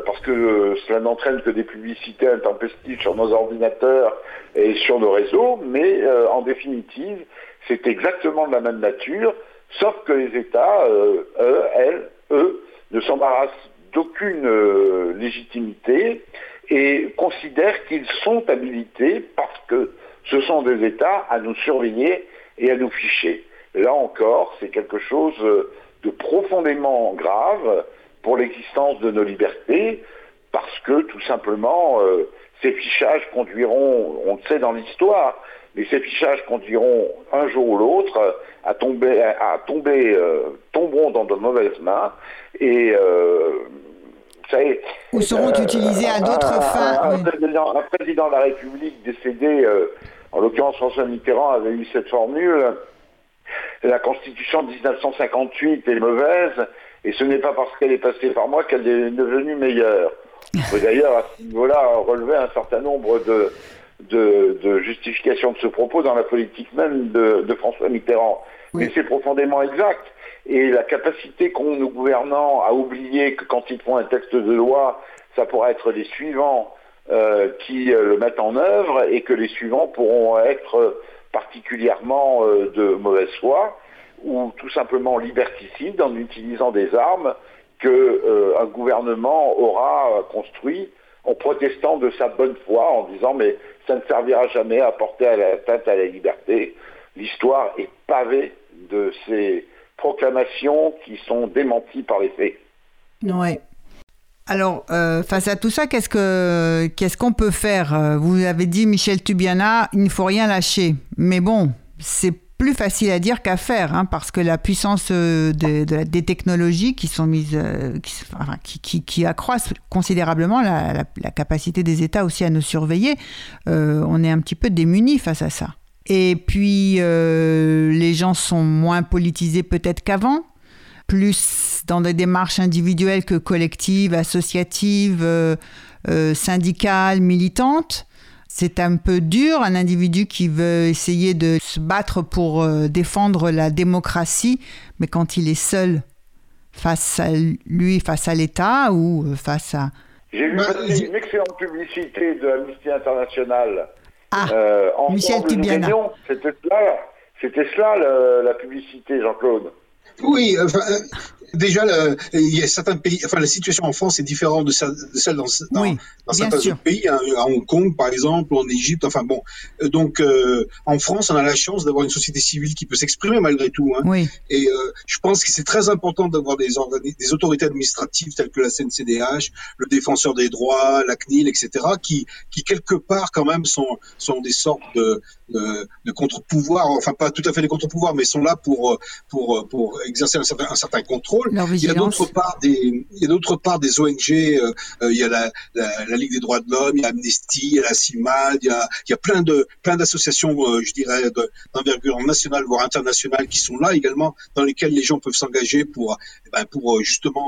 parce que cela n'entraîne que des publicités intempestives sur nos ordinateurs et sur nos réseaux, mais en définitive, c'est exactement de la même nature, sauf que les États, eux, elles, eux, ne s'embarrassent d'aucune euh, légitimité et considèrent qu'ils sont habilités, parce que ce sont des États, à nous surveiller et à nous ficher. Là encore, c'est quelque chose euh, de profondément grave pour l'existence de nos libertés, parce que tout simplement, euh, ces fichages conduiront, on le sait dans l'histoire, mais ces fichages conduiront un jour ou l'autre à tomber, à tomber euh, tomberont dans de mauvaises mains et euh, ou seront utilisés à d'autres fins. Un, président, de la République décédé, en l'occurrence François Mitterrand, avait eu cette formule. La Constitution de 1958 est mauvaise, et ce n'est pas parce qu'elle est passée par moi qu'elle est devenue meilleure. On peut d'ailleurs à ce niveau-là relever un certain nombre de, de, justification de ce propos dans la politique même de, François Mitterrand. Mais c'est profondément exact. Et la capacité qu'ont nos gouvernants à oublier que quand ils font un texte de loi, ça pourra être les suivants euh, qui euh, le mettent en œuvre et que les suivants pourront être particulièrement euh, de mauvaise foi ou tout simplement liberticides en utilisant des armes qu'un gouvernement aura construit en protestant de sa bonne foi, en disant mais ça ne servira jamais à porter à la tête à la liberté. L'histoire est pavée de ces proclamations qui sont démenties par les faits. Alors, euh, face à tout ça, qu'est-ce que qu'est-ce qu'on peut faire? Vous avez dit, Michel Tubiana, il ne faut rien lâcher. Mais bon, c'est plus facile à dire qu'à faire, hein, parce que la puissance euh, des technologies qui sont mises, euh, qui, qui, accroissent considérablement la, capacité des États aussi à nous surveiller, euh, on est un petit peu démunis face à ça. Et puis, les gens sont moins politisés peut-être qu'avant, plus dans des démarches individuelles que collectives, associatives, syndicales, militantes c'est un peu dur, un individu qui veut essayer de se battre pour euh, défendre la démocratie, mais quand il est seul face à lui, face à l'État ou euh, face à... J'ai vu une excellente publicité de Amnesty International. Ah, euh, Michel Tubiana. C'était cela, c'était cela la publicité, Jean-Claude. Oui, enfin, déjà, il y a certains pays, enfin, la situation en France est différente de celle, dans, certains autres pays, hein, à Hong Kong, par exemple, en Égypte, enfin bon. Euh, donc, euh, en France, on a la chance d'avoir une société civile qui peut s'exprimer malgré tout. Hein. Oui. Et euh, je pense que c'est très important d'avoir des, des autorités administratives telles que la CNCDH, le défenseur des droits, la CNIL, etc., qui, qui quelque part, quand même, sont, sont des sortes de, de, de contre-pouvoirs, enfin, pas tout à fait des contre-pouvoirs, mais sont là pour, pour, pour exercer un certain, un certain contrôle. Il y a d'autre part des, il y a d'autre part des ONG. Euh, euh, il y a la, la, la, Ligue des droits de l'homme, il y a Amnesty, il y a la CIMAD, il y a, il y a plein de plein d'associations, euh, je dirais, d'envergure nationale voire internationale qui sont là également, dans lesquelles les gens peuvent s'engager pour, eh ben, pour justement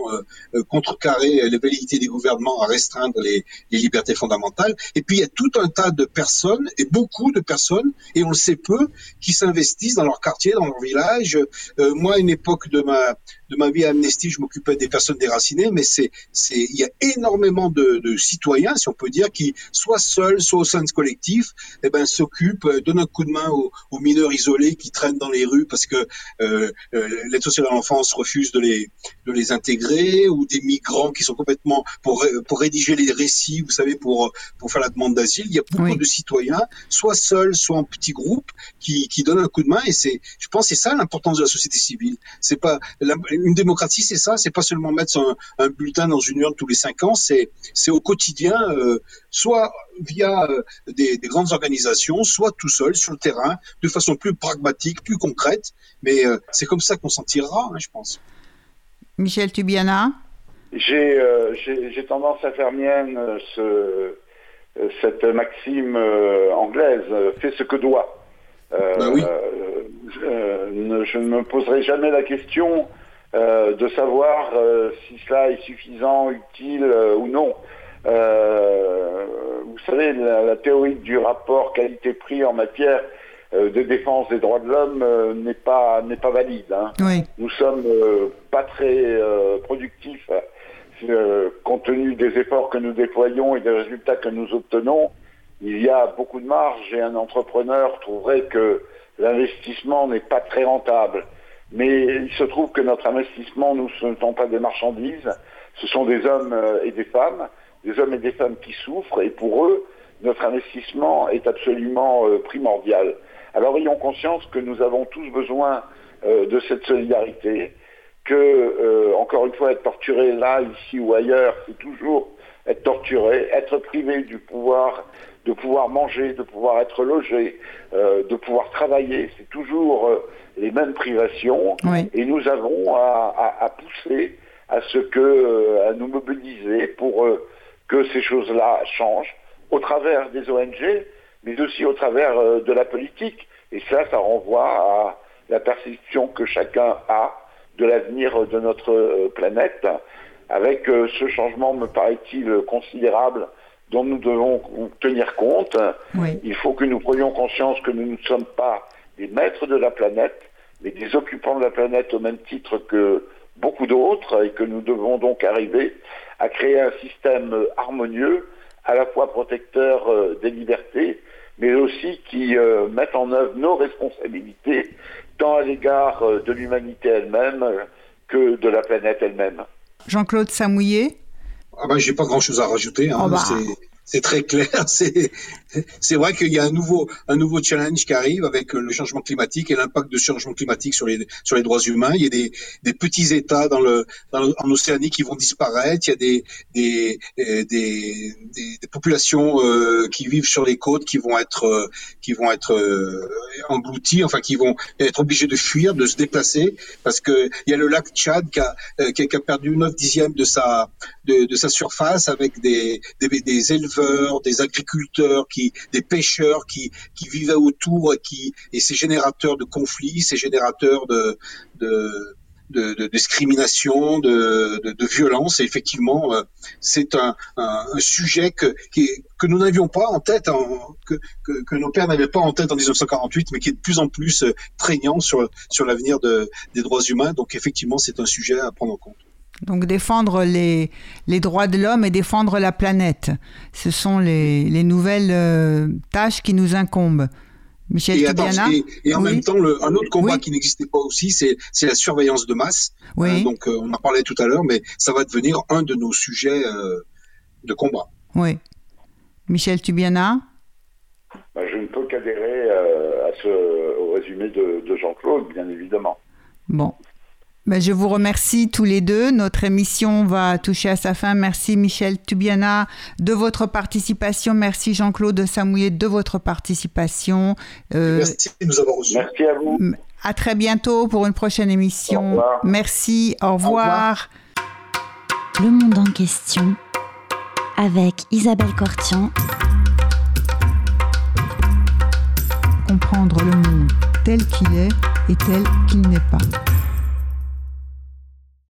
contrecarrer les velléités des gouvernements à restreindre les, les libertés fondamentales. Et puis il y a tout un tas de personnes et beaucoup de personnes, et on le sait peu, qui s'investissent dans leur quartier, dans leur village. Euh, moi, à une époque de ma de ma vie à Amnesty, je m'occupais des personnes déracinées, mais c'est c'est il y a énormément de, de, citoyens, si on peut dire, qui soit seuls, soit au sein de collectifs, eh ben s'occupent, euh, donnent un coup de main aux, aux, mineurs isolés qui traînent dans les rues parce que euh, euh, l'aide sociale à l'enfance refuse de les de les intégrer, ou des migrants qui sont complètement pour pour rédiger les récits, vous savez, pour pour faire la demande d'asile. Il y a beaucoup de citoyens, soit seuls, soit en petits groupes, qui qui donnent un coup de main, et c'est, je pense, c'est ça l'importance de la société civile. C'est pas une démocratie, c'est ça. C'est pas seulement mettre un, bulletin dans une urne tous les cinq ans. C'est c'est au quotidien, euh, soit via euh, des, grandes organisations, soit tout seul sur le terrain, de façon plus pragmatique, plus concrète. Mais euh, c'est comme ça qu'on s'en tirera, hein, je pense. Michel Tubiana? J'ai j'ai tendance à faire mienne ce, cette maxime anglaise fais ce que doit. Ben oui. je ne me poserai jamais la question euh, de savoir euh, si cela est suffisant, utile euh, ou non. vous savez, la, théorie du rapport qualité-prix en matière de défense des droits de l'homme n'est pas n'est pas valide. Hein. Oui. Nous sommes pas très productifs compte tenu des efforts que nous déployons et des résultats que nous obtenons. Il y a beaucoup de marge et un entrepreneur trouverait que l'investissement n'est pas très rentable. Mais il se trouve que notre investissement, nous, ce ne sont pas des marchandises, ce sont des hommes euh, et des femmes, des hommes et des femmes qui souffrent, et pour eux, notre investissement est absolument euh, primordial. Alors ayons conscience que nous avons tous besoin euh, de cette solidarité, que, encore une fois, être torturé là, ici ou ailleurs, c'est toujours être torturé, être privé du pouvoir, de pouvoir manger, de pouvoir être logé, de pouvoir travailler, c'est toujours les mêmes privations et nous avons à, pousser à ce que, euh, à nous mobiliser pour euh, que ces choses-là changent au travers des ONG, mais aussi au travers euh, de la politique. Et ça, ça renvoie à la perception que chacun a de l'avenir de notre planète. Avec ce changement, me paraît-il, considérable dont nous devons tenir compte, il faut que nous prenions conscience que nous ne sommes pas les maîtres de la planète, mais des occupants de la planète au même titre que beaucoup d'autres, et que nous devons donc arriver à créer un système harmonieux, à la fois protecteur euh, des libertés, mais aussi qui euh, mette en œuvre nos responsabilités, tant à l'égard euh, de l'humanité elle-même que de la planète elle-même. Jean-Claude Samouillet? Ah ben, J'ai pas grand-chose à rajouter. Hein. Oh bah c'est très clair. C'est c'est vrai qu'il y a un nouveau un nouveau challenge qui arrive avec le changement climatique et l'impact du changement climatique sur les sur les droits humains. Il y a des des petits États dans le, dans en Océanie qui vont disparaître. Il y a des des euh, des, des, populations euh, qui vivent sur les côtes qui vont être euh, qui vont être englouties, enfin qui vont être obligés de fuir, de se déplacer parce que il y a le lac Tchad qui a qui a, perdu 9 dixièmes de sa de, de sa surface avec des des, des éleveurs des agriculteurs, qui, des pêcheurs qui, qui vivaient autour qui et ces générateurs de conflits, ces générateurs de, de discrimination, de, de, violence. Et effectivement, euh, c'est un, sujet que, que nous n'avions pas en tête, que, que, que, nos pères n'avaient pas en tête en 1948, mais qui est de plus en plus euh, prégnant sur, sur l'avenir de, des droits humains. Donc effectivement, c'est un sujet à prendre en compte. Donc défendre les, les droits de l'homme et défendre la planète, ce sont les, les nouvelles euh, tâches qui nous incombent. Michel et, et, en même temps, le, un autre combat qui n'existait pas aussi, c'est la surveillance de masse. Oui. Euh, donc euh, on en parlait tout à l'heure, mais ça va devenir un de nos sujets de combat. Oui. Michel Tubiana bah, Je ne peux qu'adhérer à ce, au résumé de, de Jean-Claude, bien évidemment. Bon, bah, je vous remercie tous les deux. Notre émission va toucher à sa fin. Merci Michel Tubiana de votre participation. Merci Jean-Claude Samouillet de votre participation. Euh, merci de nous avoir. Merci à vous. À très bientôt pour une prochaine émission. Au merci, au revoir. au revoir. Le monde en question avec Isabelle Cortian. Comprendre le monde tel qu'il est et tel qu'il n'est pas.